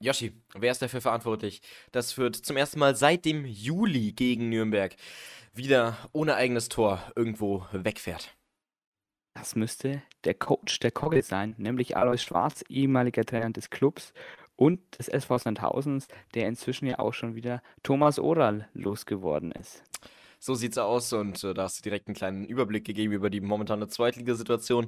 Yoshi, wer ist dafür verantwortlich, dass Fürth zum ersten Mal seit dem Juli gegen Nürnberg wieder ohne eigenes Tor irgendwo wegfährt? Das müsste der Coach der Kogge sein, nämlich Alois Schwarz, ehemaliger Trainer des Clubs und des SV Sandhausens, der inzwischen ja auch schon wieder Thomas Oral losgeworden ist. So sieht's aus und äh, da hast du direkt einen kleinen Überblick gegeben über die momentane Zweitligasituation.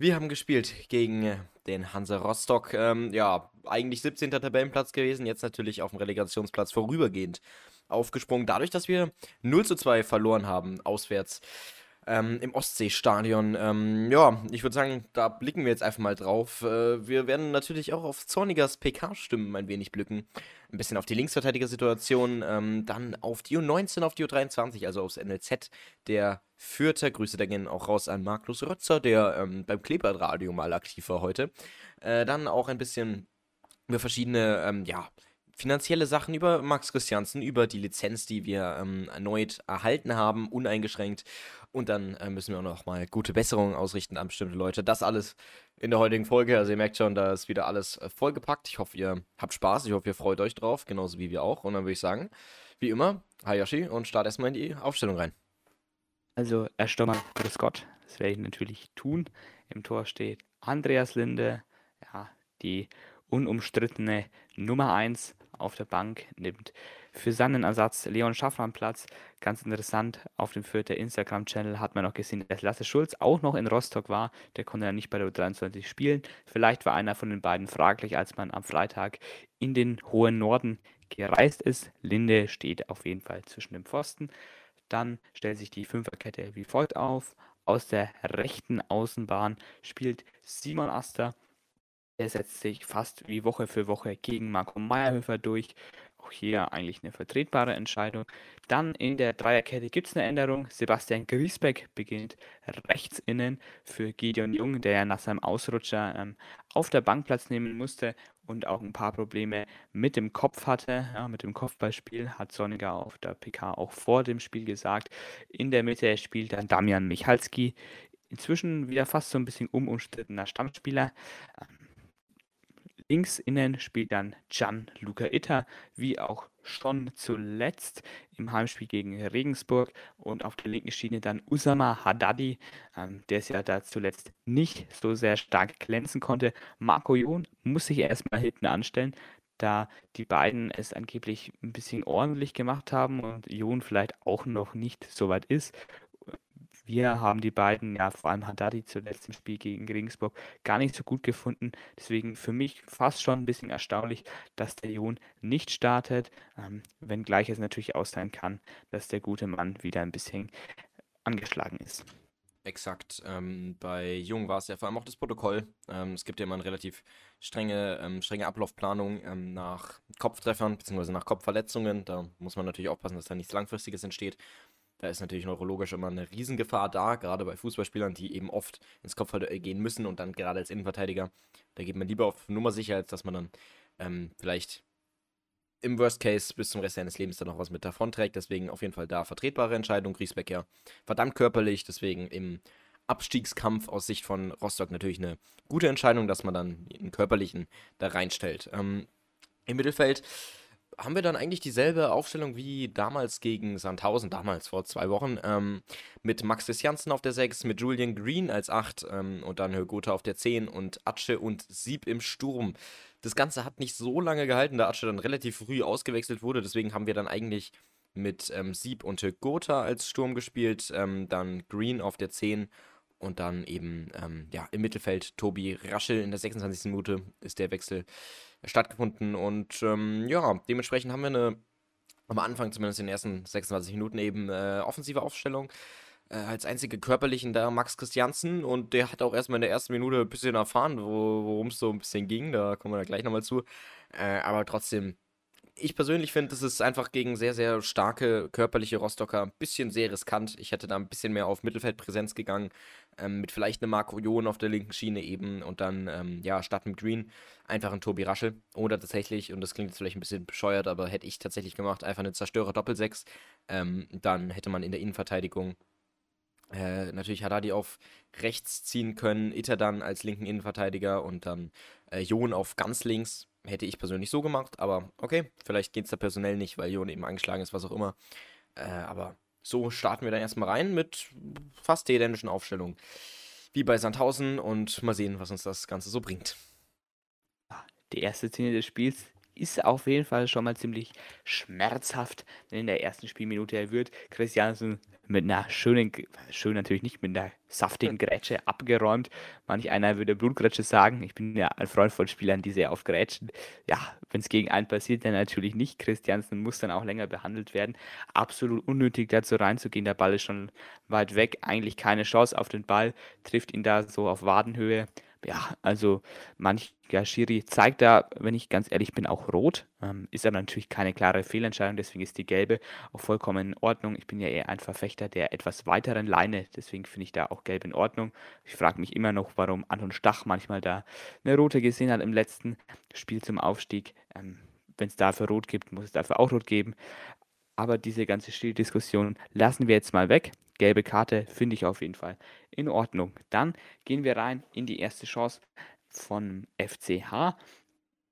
Wir haben gespielt gegen äh, den Hansa Rostock. Ähm, ja, eigentlich 17. Tabellenplatz gewesen, jetzt natürlich auf dem Relegationsplatz vorübergehend aufgesprungen. Dadurch, dass wir 0 zu 2 verloren haben, auswärts ähm, im Ostseestadion. Ähm, ja, ich würde sagen, da blicken wir jetzt einfach mal drauf. Äh, wir werden natürlich auch auf Zornigers PK-Stimmen ein wenig blicken. Ein bisschen auf die Linksverteidigersituation, ähm, dann auf die U19, auf die U23, also aufs NLZ der Fürther. Grüße da gehen auch raus an Markus Rötzer, der ähm, beim Klebertradio mal aktiv war heute. Äh, dann auch ein bisschen über verschiedene, ähm, ja, finanzielle Sachen über Max Christiansen, über die Lizenz, die wir ähm, erneut erhalten haben, uneingeschränkt. Und dann äh, müssen wir auch noch mal gute Besserungen ausrichten an bestimmte Leute. Das alles in der heutigen Folge. Also ihr merkt schon, da ist wieder alles äh, vollgepackt. Ich hoffe, ihr habt Spaß. Ich hoffe, ihr freut euch drauf, genauso wie wir auch. Und dann würde ich sagen, wie immer, Hayashi und start erstmal in die Aufstellung rein. Also erst Grüß Gott, das werde ich natürlich tun. Im Tor steht Andreas Linde, ja, die unumstrittene Nummer 1 auf der Bank, nimmt für seinen Ersatz Leon Schaffran Platz. Ganz interessant, auf dem Fürther Instagram-Channel hat man noch gesehen, dass Lasse Schulz auch noch in Rostock war. Der konnte ja nicht bei der U23 spielen. Vielleicht war einer von den beiden fraglich, als man am Freitag in den hohen Norden gereist ist. Linde steht auf jeden Fall zwischen dem Pfosten. Dann stellt sich die Fünferkette wie folgt auf. Aus der rechten Außenbahn spielt Simon Aster. Er setzt sich fast wie Woche für Woche gegen Marco Meyerhöfer durch. Auch hier eigentlich eine vertretbare Entscheidung. Dann in der Dreierkette gibt es eine Änderung. Sebastian Griesbeck beginnt rechts innen für Gideon Jung, der nach seinem Ausrutscher ähm, auf der Bank Platz nehmen musste und auch ein paar Probleme mit dem Kopf hatte. Ja, mit dem Kopfballspiel hat Sonniger auf der PK auch vor dem Spiel gesagt. In der Mitte spielt dann Damian Michalski. Inzwischen wieder fast so ein bisschen umumstrittener Stammspieler. Ähm, Links innen spielt dann Gianluca Itter, wie auch schon zuletzt im Heimspiel gegen Regensburg. Und auf der linken Schiene dann Usama Haddadi, ähm, der es ja da zuletzt nicht so sehr stark glänzen konnte. Marco Jon muss sich erstmal hinten anstellen, da die beiden es angeblich ein bisschen ordentlich gemacht haben und Jon vielleicht auch noch nicht so weit ist. Wir haben die beiden, ja vor allem Haddadi zuletzt im Spiel gegen Regensburg, gar nicht so gut gefunden. Deswegen für mich fast schon ein bisschen erstaunlich, dass der Jon nicht startet, ähm, wenngleich es natürlich auch sein kann, dass der gute Mann wieder ein bisschen angeschlagen ist. Exakt. Ähm, bei Jung war es ja vor allem auch das Protokoll. Ähm, es gibt ja immer eine relativ strenge, ähm, strenge Ablaufplanung ähm, nach Kopftreffern bzw. nach Kopfverletzungen. Da muss man natürlich aufpassen, dass da nichts Langfristiges entsteht. Da ist natürlich neurologisch immer eine Riesengefahr da, gerade bei Fußballspielern, die eben oft ins Kopfball gehen müssen und dann gerade als Innenverteidiger. Da geht man lieber auf Nummer sicher, als dass man dann ähm, vielleicht im Worst Case bis zum Rest seines Lebens dann noch was mit davon trägt. Deswegen auf jeden Fall da vertretbare Entscheidung. Griesbeck ja verdammt körperlich, deswegen im Abstiegskampf aus Sicht von Rostock natürlich eine gute Entscheidung, dass man dann einen körperlichen da reinstellt. Ähm, Im Mittelfeld haben wir dann eigentlich dieselbe Aufstellung wie damals gegen Sandhausen, damals vor zwei Wochen, ähm, mit Max Janssen auf der 6, mit Julian Green als 8 ähm, und dann Högota auf der 10 und Atsche und Sieb im Sturm. Das Ganze hat nicht so lange gehalten, da Atsche dann relativ früh ausgewechselt wurde, deswegen haben wir dann eigentlich mit ähm, Sieb und Högota als Sturm gespielt, ähm, dann Green auf der 10 und dann eben ähm, ja, im Mittelfeld Tobi Raschel in der 26. Minute ist der Wechsel stattgefunden. Und ähm, ja, dementsprechend haben wir eine, am Anfang zumindest in den ersten 26 Minuten eben äh, offensive Aufstellung. Äh, als einzige körperlichen da Max Christiansen und der hat auch erstmal in der ersten Minute ein bisschen erfahren, wo, worum es so ein bisschen ging. Da kommen wir da gleich nochmal zu. Äh, aber trotzdem ich persönlich finde, das ist einfach gegen sehr, sehr starke körperliche Rostocker ein bisschen sehr riskant. Ich hätte da ein bisschen mehr auf Mittelfeldpräsenz gegangen, ähm, mit vielleicht einem Marco Jon auf der linken Schiene eben und dann, ähm, ja, statt einem Green einfach ein Tobi Raschel. Oder tatsächlich, und das klingt jetzt vielleicht ein bisschen bescheuert, aber hätte ich tatsächlich gemacht, einfach eine Zerstörer Doppelsechs. Ähm, dann hätte man in der Innenverteidigung äh, natürlich Haddadi auf rechts ziehen können, Itter dann als linken Innenverteidiger und dann äh, Jon auf ganz links hätte ich persönlich so gemacht, aber okay, vielleicht geht es da personell nicht, weil Jon eben angeschlagen ist, was auch immer. Äh, aber so starten wir dann erstmal rein mit fast der identischen Aufstellung wie bei Sandhausen und mal sehen, was uns das Ganze so bringt. Die erste Szene des Spiels ist auf jeden Fall schon mal ziemlich schmerzhaft, denn in der ersten Spielminute wird Christiansen mit einer schönen, schön natürlich nicht, mit einer saftigen Grätsche abgeräumt. Manch einer würde Blutgrätsche sagen. Ich bin ja ein Freund von Spielern, die sehr auf Grätschen. Ja, wenn es gegen einen passiert, dann natürlich nicht. Christiansen muss dann auch länger behandelt werden. Absolut unnötig dazu reinzugehen. Der Ball ist schon weit weg. Eigentlich keine Chance auf den Ball. Trifft ihn da so auf Wadenhöhe ja, also mancher Schiri zeigt da, wenn ich ganz ehrlich bin, auch rot. Ähm, ist aber natürlich keine klare Fehlentscheidung, deswegen ist die gelbe auch vollkommen in Ordnung. Ich bin ja eher ein Verfechter der etwas weiteren Leine, deswegen finde ich da auch gelb in Ordnung. Ich frage mich immer noch, warum Anton Stach manchmal da eine rote gesehen hat im letzten Spiel zum Aufstieg. Ähm, wenn es dafür rot gibt, muss es dafür auch rot geben. Aber diese ganze Stilldiskussion lassen wir jetzt mal weg. Gelbe Karte finde ich auf jeden Fall in Ordnung. Dann gehen wir rein in die erste Chance von FCH.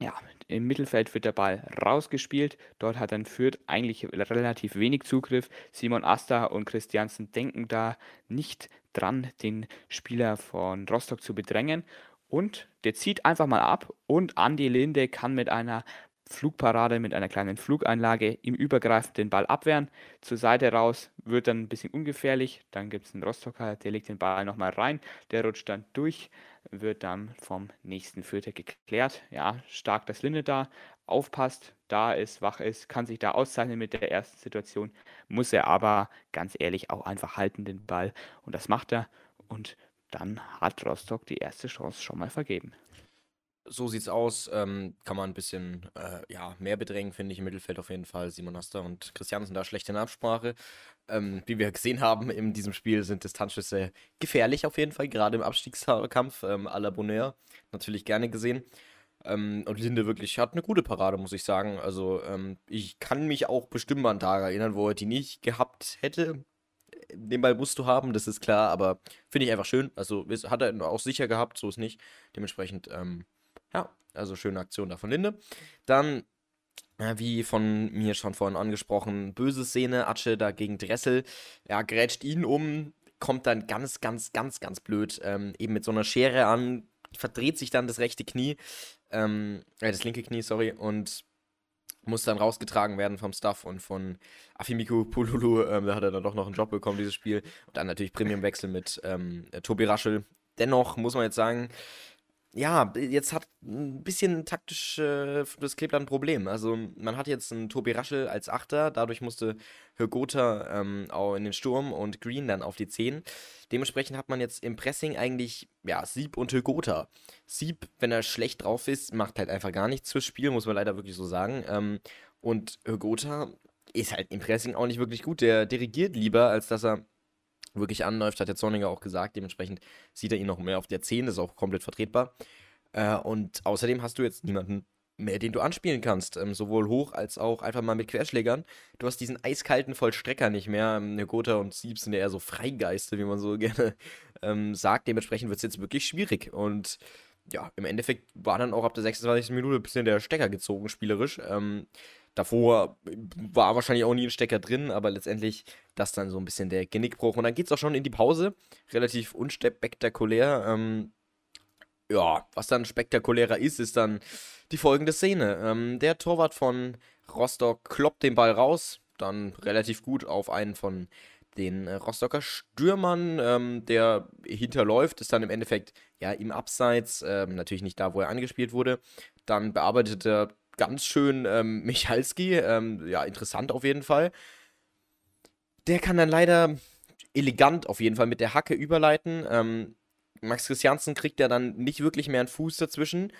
Ja, im Mittelfeld wird der Ball rausgespielt. Dort hat dann Fürth eigentlich relativ wenig Zugriff. Simon Asta und Christiansen denken da nicht dran, den Spieler von Rostock zu bedrängen. Und der zieht einfach mal ab und Andi Linde kann mit einer Flugparade mit einer kleinen Flugeinlage im Übergreifen den Ball abwehren. Zur Seite raus wird dann ein bisschen ungefährlich. Dann gibt es einen Rostocker, der legt den Ball nochmal rein. Der rutscht dann durch, wird dann vom nächsten Vierter geklärt. Ja, stark, dass Linde da aufpasst, da ist, wach ist, kann sich da auszeichnen mit der ersten Situation. Muss er aber ganz ehrlich auch einfach halten, den Ball. Und das macht er. Und dann hat Rostock die erste Chance schon mal vergeben so sieht's aus. Ähm, kann man ein bisschen äh, ja, mehr bedrängen, finde ich, im Mittelfeld auf jeden Fall. Simon Asta und Christian sind da schlecht in Absprache. Ähm, wie wir gesehen haben in diesem Spiel, sind Distanzschüsse gefährlich auf jeden Fall, gerade im Abstiegskampf ähm, à la Bonheur. Natürlich gerne gesehen. Ähm, und Linde wirklich hat eine gute Parade, muss ich sagen. Also, ähm, ich kann mich auch bestimmt an Tage erinnern, wo er die nicht gehabt hätte. Den Ball musst du haben, das ist klar, aber finde ich einfach schön. Also, hat er auch sicher gehabt, so ist nicht. Dementsprechend, ähm, ja, also schöne Aktion da von Linde. Dann, äh, wie von mir schon vorhin angesprochen, böse Szene, Atsche da gegen Dressel. Ja, grätscht ihn um, kommt dann ganz, ganz, ganz, ganz blöd ähm, eben mit so einer Schere an, verdreht sich dann das rechte Knie, ähm, äh, das linke Knie, sorry, und muss dann rausgetragen werden vom Staff und von Afimiku Pululu. Ähm, da hat er dann doch noch einen Job bekommen, dieses Spiel. Und dann natürlich Premiumwechsel mit ähm, Tobi Raschel. Dennoch muss man jetzt sagen, ja, jetzt hat ein bisschen taktisch äh, das Kleeblatt ein Problem. Also man hat jetzt einen Tobi Raschel als Achter, dadurch musste Högota ähm, auch in den Sturm und Green dann auf die 10. Dementsprechend hat man jetzt im Pressing eigentlich, ja, Sieb und Högota. Sieb, wenn er schlecht drauf ist, macht halt einfach gar nichts fürs Spiel, muss man leider wirklich so sagen. Ähm, und Högota ist halt im Pressing auch nicht wirklich gut. Der dirigiert lieber, als dass er wirklich anläuft, hat der Zorniger auch gesagt. Dementsprechend sieht er ihn noch mehr auf der 10, das ist auch komplett vertretbar. Äh, und außerdem hast du jetzt niemanden mehr, den du anspielen kannst. Ähm, sowohl hoch als auch einfach mal mit Querschlägern. Du hast diesen eiskalten Vollstrecker nicht mehr. Ähm, Gotha und Sieb sind ja eher so Freigeiste, wie man so gerne ähm, sagt. Dementsprechend wird es jetzt wirklich schwierig. Und ja, im Endeffekt war dann auch ab der 26. Minute ein bisschen der Stecker gezogen, spielerisch. Ähm, Davor war wahrscheinlich auch nie ein Stecker drin, aber letztendlich das dann so ein bisschen der Genickbruch. Und dann geht es auch schon in die Pause. Relativ unspektakulär. Ähm, ja, was dann spektakulärer ist, ist dann die folgende Szene. Ähm, der Torwart von Rostock kloppt den Ball raus, dann relativ gut auf einen von den Rostocker Stürmern, ähm, der hinterläuft, ist dann im Endeffekt ja im Abseits, ähm, natürlich nicht da, wo er angespielt wurde. Dann bearbeitet er ganz schön ähm, Michalski. Ähm, ja, interessant auf jeden Fall. Der kann dann leider elegant auf jeden Fall mit der Hacke überleiten. Ähm, Max Christiansen kriegt ja dann nicht wirklich mehr einen Fuß dazwischen.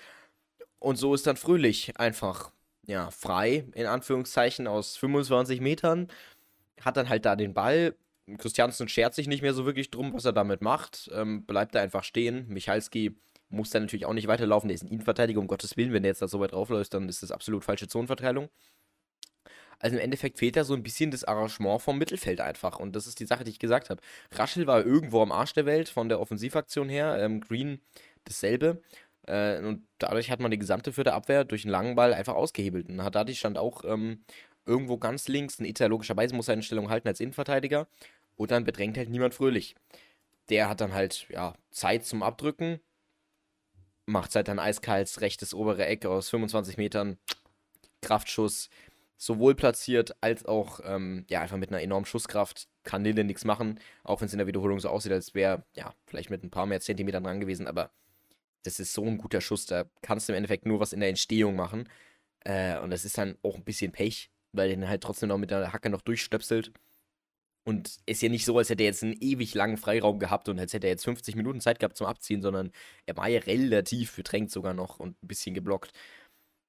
Und so ist dann Fröhlich einfach, ja, frei, in Anführungszeichen, aus 25 Metern. Hat dann halt da den Ball. Christiansen schert sich nicht mehr so wirklich drum, was er damit macht. Ähm, bleibt da einfach stehen. Michalski muss dann natürlich auch nicht weiterlaufen. Der ist ein Innenverteidiger, um Gottes Willen. Wenn der jetzt da so weit draufläuft, dann ist das absolut falsche Zonenverteilung. Also im Endeffekt fehlt da so ein bisschen das Arrangement vom Mittelfeld einfach. Und das ist die Sache, die ich gesagt habe. Raschel war irgendwo am Arsch der Welt von der Offensivaktion her. Ähm, Green dasselbe. Äh, und dadurch hat man die gesamte vierte Abwehr durch einen langen Ball einfach ausgehebelt. Und Haddadi stand auch ähm, irgendwo ganz links. Ein Ita logischerweise muss seine Stellung halten als Innenverteidiger. Und dann bedrängt halt niemand fröhlich. Der hat dann halt, ja, Zeit zum Abdrücken. Macht halt dann eiskalt rechtes obere Eck aus 25 Metern. Kraftschuss. Sowohl platziert als auch, ähm, ja, einfach mit einer enormen Schusskraft. Kann Lille nichts machen. Auch wenn es in der Wiederholung so aussieht, als wäre, ja, vielleicht mit ein paar mehr Zentimetern dran gewesen. Aber das ist so ein guter Schuss. Da kannst du im Endeffekt nur was in der Entstehung machen. Äh, und das ist dann auch ein bisschen Pech, weil den halt trotzdem noch mit der Hacke noch durchstöpselt. Und ist ja nicht so, als hätte er jetzt einen ewig langen Freiraum gehabt und als hätte er jetzt 50 Minuten Zeit gehabt zum Abziehen, sondern er war ja relativ bedrängt sogar noch und ein bisschen geblockt.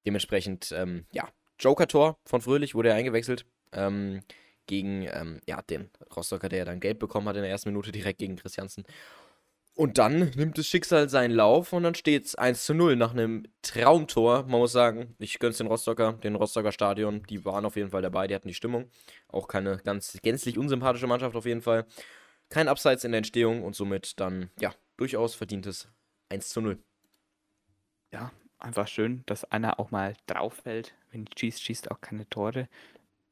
Dementsprechend, ähm, ja, Joker-Tor von Fröhlich wurde er eingewechselt. Ähm, gegen ähm, ja, den Rostocker, der ja dann gelb bekommen hat in der ersten Minute direkt gegen Christiansen. Und dann nimmt das Schicksal seinen Lauf und dann steht es 1 zu 0 nach einem Traumtor. Man muss sagen, ich gönn's den Rostocker, den Rostocker Stadion. Die waren auf jeden Fall dabei, die hatten die Stimmung. Auch keine ganz gänzlich unsympathische Mannschaft auf jeden Fall. Kein Abseits in der Entstehung und somit dann, ja, durchaus verdientes 1 zu 0. Ja, einfach schön, dass einer auch mal drauf fällt. Wenn schießt, schießt auch keine Tore.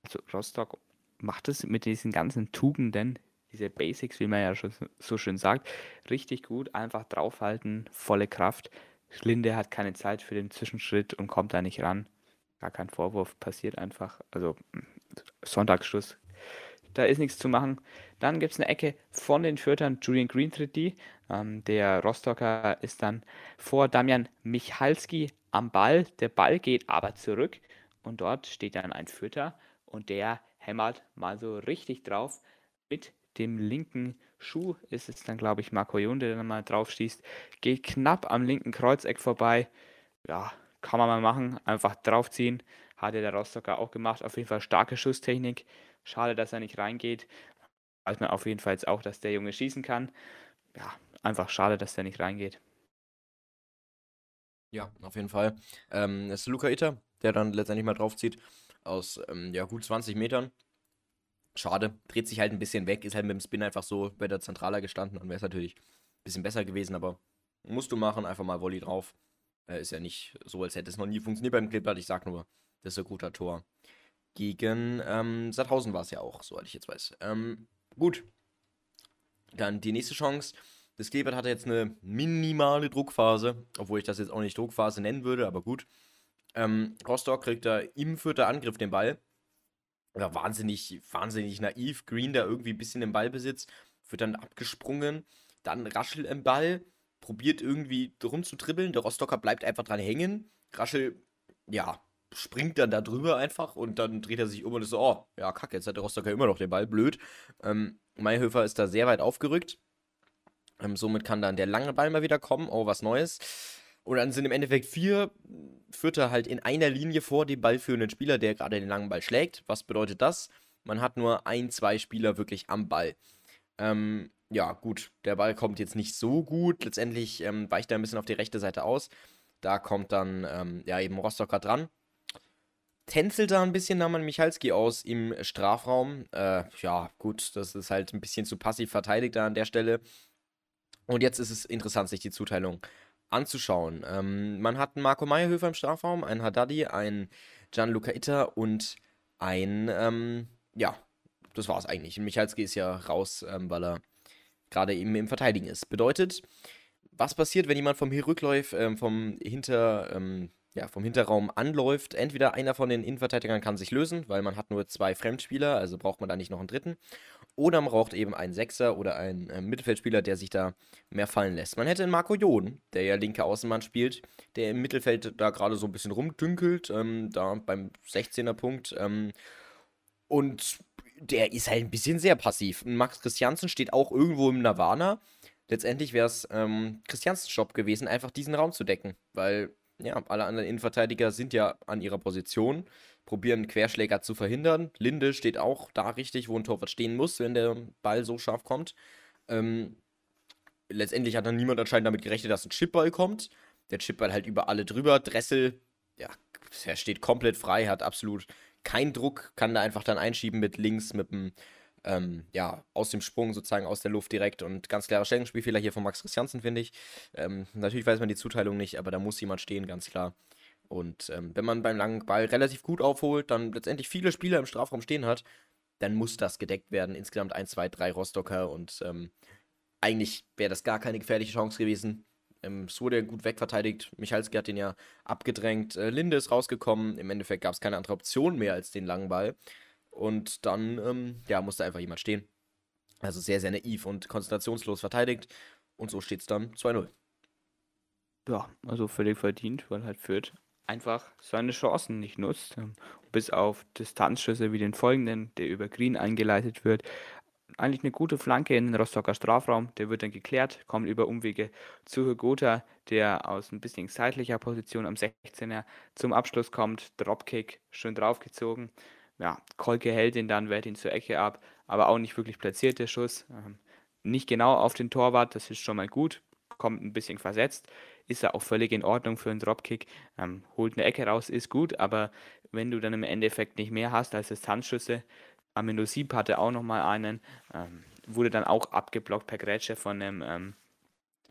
Also Rostock macht es mit diesen ganzen Tugenden diese Basics, wie man ja schon so schön sagt, richtig gut. Einfach draufhalten, volle Kraft. Linde hat keine Zeit für den Zwischenschritt und kommt da nicht ran. Gar kein Vorwurf, passiert einfach. Also Sonntagsschluss. Da ist nichts zu machen. Dann gibt es eine Ecke von den Fürtern. Julian Green tritt die. Ähm, der Rostocker ist dann vor Damian Michalski am Ball. Der Ball geht aber zurück und dort steht dann ein Fürter und der hämmert mal so richtig drauf mit dem linken Schuh ist es dann, glaube ich, Marco Jon, der dann mal drauf schießt. Geht knapp am linken Kreuzeck vorbei. Ja, kann man mal machen. Einfach draufziehen. Hat ja der Rostocker auch gemacht. Auf jeden Fall starke Schusstechnik. Schade, dass er nicht reingeht. Weiß man auf jeden Fall jetzt auch, dass der Junge schießen kann. Ja, einfach schade, dass der nicht reingeht. Ja, auf jeden Fall. Ähm, es ist Luca Itter, der dann letztendlich mal draufzieht. Aus ähm, ja, gut 20 Metern. Schade, dreht sich halt ein bisschen weg, ist halt mit dem Spin einfach so bei der Zentraler gestanden, dann wäre es natürlich ein bisschen besser gewesen, aber musst du machen, einfach mal Volley drauf. Äh, ist ja nicht so, als hätte es noch nie funktioniert beim Kleeblatt, ich sag nur, das ist ein guter Tor. Gegen ähm, Sandhausen war es ja auch, soweit ich jetzt weiß. Ähm, gut. Dann die nächste Chance. Das Kleeblatt hatte jetzt eine minimale Druckphase, obwohl ich das jetzt auch nicht Druckphase nennen würde, aber gut. Ähm, Rostock kriegt da im vierten Angriff den Ball oder wahnsinnig, wahnsinnig naiv. Green da irgendwie ein bisschen im Ballbesitz, wird dann abgesprungen, dann Raschel im Ball, probiert irgendwie drum zu dribbeln. Der Rostocker bleibt einfach dran hängen. Raschel, ja, springt dann da drüber einfach und dann dreht er sich um und ist so, oh, ja, kacke, jetzt hat der Rostocker immer noch den Ball, blöd. Ähm, Mayhöfer ist da sehr weit aufgerückt. Ähm, somit kann dann der lange Ball mal wieder kommen. Oh, was Neues. Und dann sind im Endeffekt vier Vierter halt in einer Linie vor dem ballführenden Spieler, der gerade den langen Ball schlägt. Was bedeutet das? Man hat nur ein, zwei Spieler wirklich am Ball. Ähm, ja, gut, der Ball kommt jetzt nicht so gut. Letztendlich ähm, weicht er ein bisschen auf die rechte Seite aus. Da kommt dann, ähm, ja, eben Rostocker dran. Tänzelt da ein bisschen Naman Michalski aus im Strafraum. Äh, ja, gut, das ist halt ein bisschen zu passiv verteidigt da an der Stelle. Und jetzt ist es interessant, sich die Zuteilung anzuschauen. Ähm, man hat einen Marco Meyerhöfer im Strafraum, einen Haddadi, einen Gianluca Itter und ein, ähm, ja, das war es eigentlich. Michalski ist ja raus, ähm, weil er gerade eben im Verteidigen ist. Bedeutet, was passiert, wenn jemand vom Rückläuf, ähm, vom Hinter, ähm, ja, vom Hinterraum anläuft. Entweder einer von den Innenverteidigern kann sich lösen, weil man hat nur zwei Fremdspieler, also braucht man da nicht noch einen dritten. Oder man braucht eben einen Sechser oder einen äh, Mittelfeldspieler, der sich da mehr fallen lässt. Man hätte einen Marco Jon, der ja linke Außenmann spielt, der im Mittelfeld da gerade so ein bisschen rumdünkelt, ähm, da beim 16er Punkt. Ähm, und der ist halt ein bisschen sehr passiv. Max Christiansen steht auch irgendwo im Nirvana. Letztendlich wäre es ähm, Christiansens Job gewesen, einfach diesen Raum zu decken, weil ja, alle anderen Innenverteidiger sind ja an ihrer Position, probieren Querschläger zu verhindern. Linde steht auch da richtig, wo ein Torwart stehen muss, wenn der Ball so scharf kommt. Ähm, letztendlich hat dann niemand anscheinend damit gerechnet, dass ein Chipball kommt. Der Chipball halt über alle drüber. Dressel, ja, er steht komplett frei, hat absolut keinen Druck, kann da einfach dann einschieben mit links, mit dem ähm, ja, aus dem Sprung sozusagen aus der Luft direkt und ganz klarer Stellungsspielfehler hier von Max Christiansen, finde ich. Ähm, natürlich weiß man die Zuteilung nicht, aber da muss jemand stehen, ganz klar. Und ähm, wenn man beim langen Ball relativ gut aufholt, dann letztendlich viele Spieler im Strafraum stehen hat, dann muss das gedeckt werden. Insgesamt 1, 2, 3 Rostocker und ähm, eigentlich wäre das gar keine gefährliche Chance gewesen. Ähm, es wurde gut wegverteidigt. Michalski hat den ja abgedrängt. Äh, Linde ist rausgekommen. Im Endeffekt gab es keine andere Option mehr als den langen Ball. Und dann, ähm, ja, musste einfach jemand stehen. Also sehr, sehr naiv und konzentrationslos verteidigt. Und so steht es dann 2-0. Ja, also völlig verdient, weil halt Fürth einfach seine Chancen nicht nutzt. Ähm, bis auf Distanzschüsse wie den folgenden, der über Green eingeleitet wird. Eigentlich eine gute Flanke in den Rostocker Strafraum. Der wird dann geklärt, kommt über Umwege zu Hugota, der aus ein bisschen seitlicher Position am 16er zum Abschluss kommt. Dropkick, schön draufgezogen. Ja, Kolke hält ihn dann, wehrt ihn zur Ecke ab, aber auch nicht wirklich platziert der Schuss. Ähm, nicht genau auf den Torwart, das ist schon mal gut. Kommt ein bisschen versetzt ist er auch völlig in Ordnung für einen Dropkick. Ähm, holt eine Ecke raus, ist gut, aber wenn du dann im Endeffekt nicht mehr hast als Distanzschüsse, Amino Sieb hatte auch nochmal einen, ähm, wurde dann auch abgeblockt per Grätsche von einem ähm,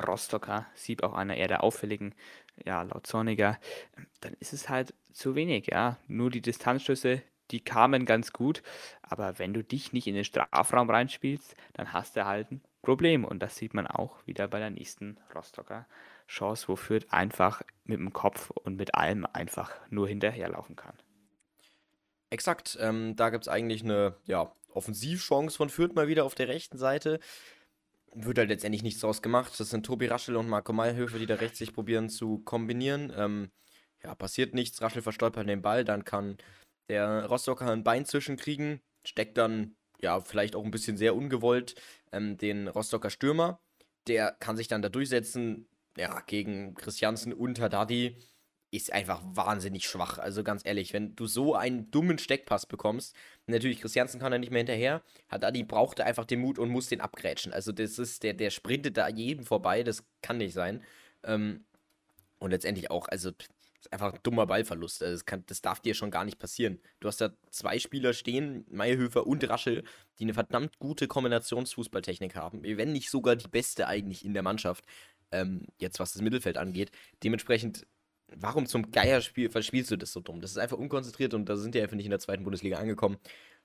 Rostocker, Sieb auch einer eher der auffälligen, ja, laut Zorniger, dann ist es halt zu wenig, ja. Nur die Distanzschüsse, die kamen ganz gut, aber wenn du dich nicht in den Strafraum reinspielst, dann hast du halt ein Problem und das sieht man auch wieder bei der nächsten Rostocker Chance, wo Fürth einfach mit dem Kopf und mit allem einfach nur hinterherlaufen kann. Exakt, ähm, da gibt es eigentlich eine ja, Offensivchance von Fürth mal wieder auf der rechten Seite. Wird halt letztendlich nichts draus gemacht. Das sind Tobi Raschel und Marco Mayhöfer, die da rechts sich probieren zu kombinieren. Ähm, ja, passiert nichts. Raschel verstolpert den Ball, dann kann der Rostocker ein Bein zwischenkriegen, steckt dann, ja, vielleicht auch ein bisschen sehr ungewollt, ähm, den Rostocker Stürmer. Der kann sich dann da durchsetzen, ja, gegen Christiansen und Haddadi ist einfach wahnsinnig schwach. Also ganz ehrlich, wenn du so einen dummen Steckpass bekommst, natürlich Christiansen kann er nicht mehr hinterher, Haddadi brauchte einfach den Mut und muss den abgrätschen. Also das ist, der, der sprintet da jedem vorbei, das kann nicht sein. Ähm, und letztendlich auch, also ist einfach ein dummer Ballverlust. Also das, kann, das darf dir schon gar nicht passieren. Du hast da zwei Spieler stehen, Meyerhöfer und Raschel, die eine verdammt gute Kombinationsfußballtechnik haben. Wenn nicht sogar die beste eigentlich in der Mannschaft ähm, jetzt was das Mittelfeld angeht. Dementsprechend, warum zum Geier spiel, verspielst du das so dumm? Das ist einfach unkonzentriert und da sind die einfach nicht in der zweiten Bundesliga angekommen,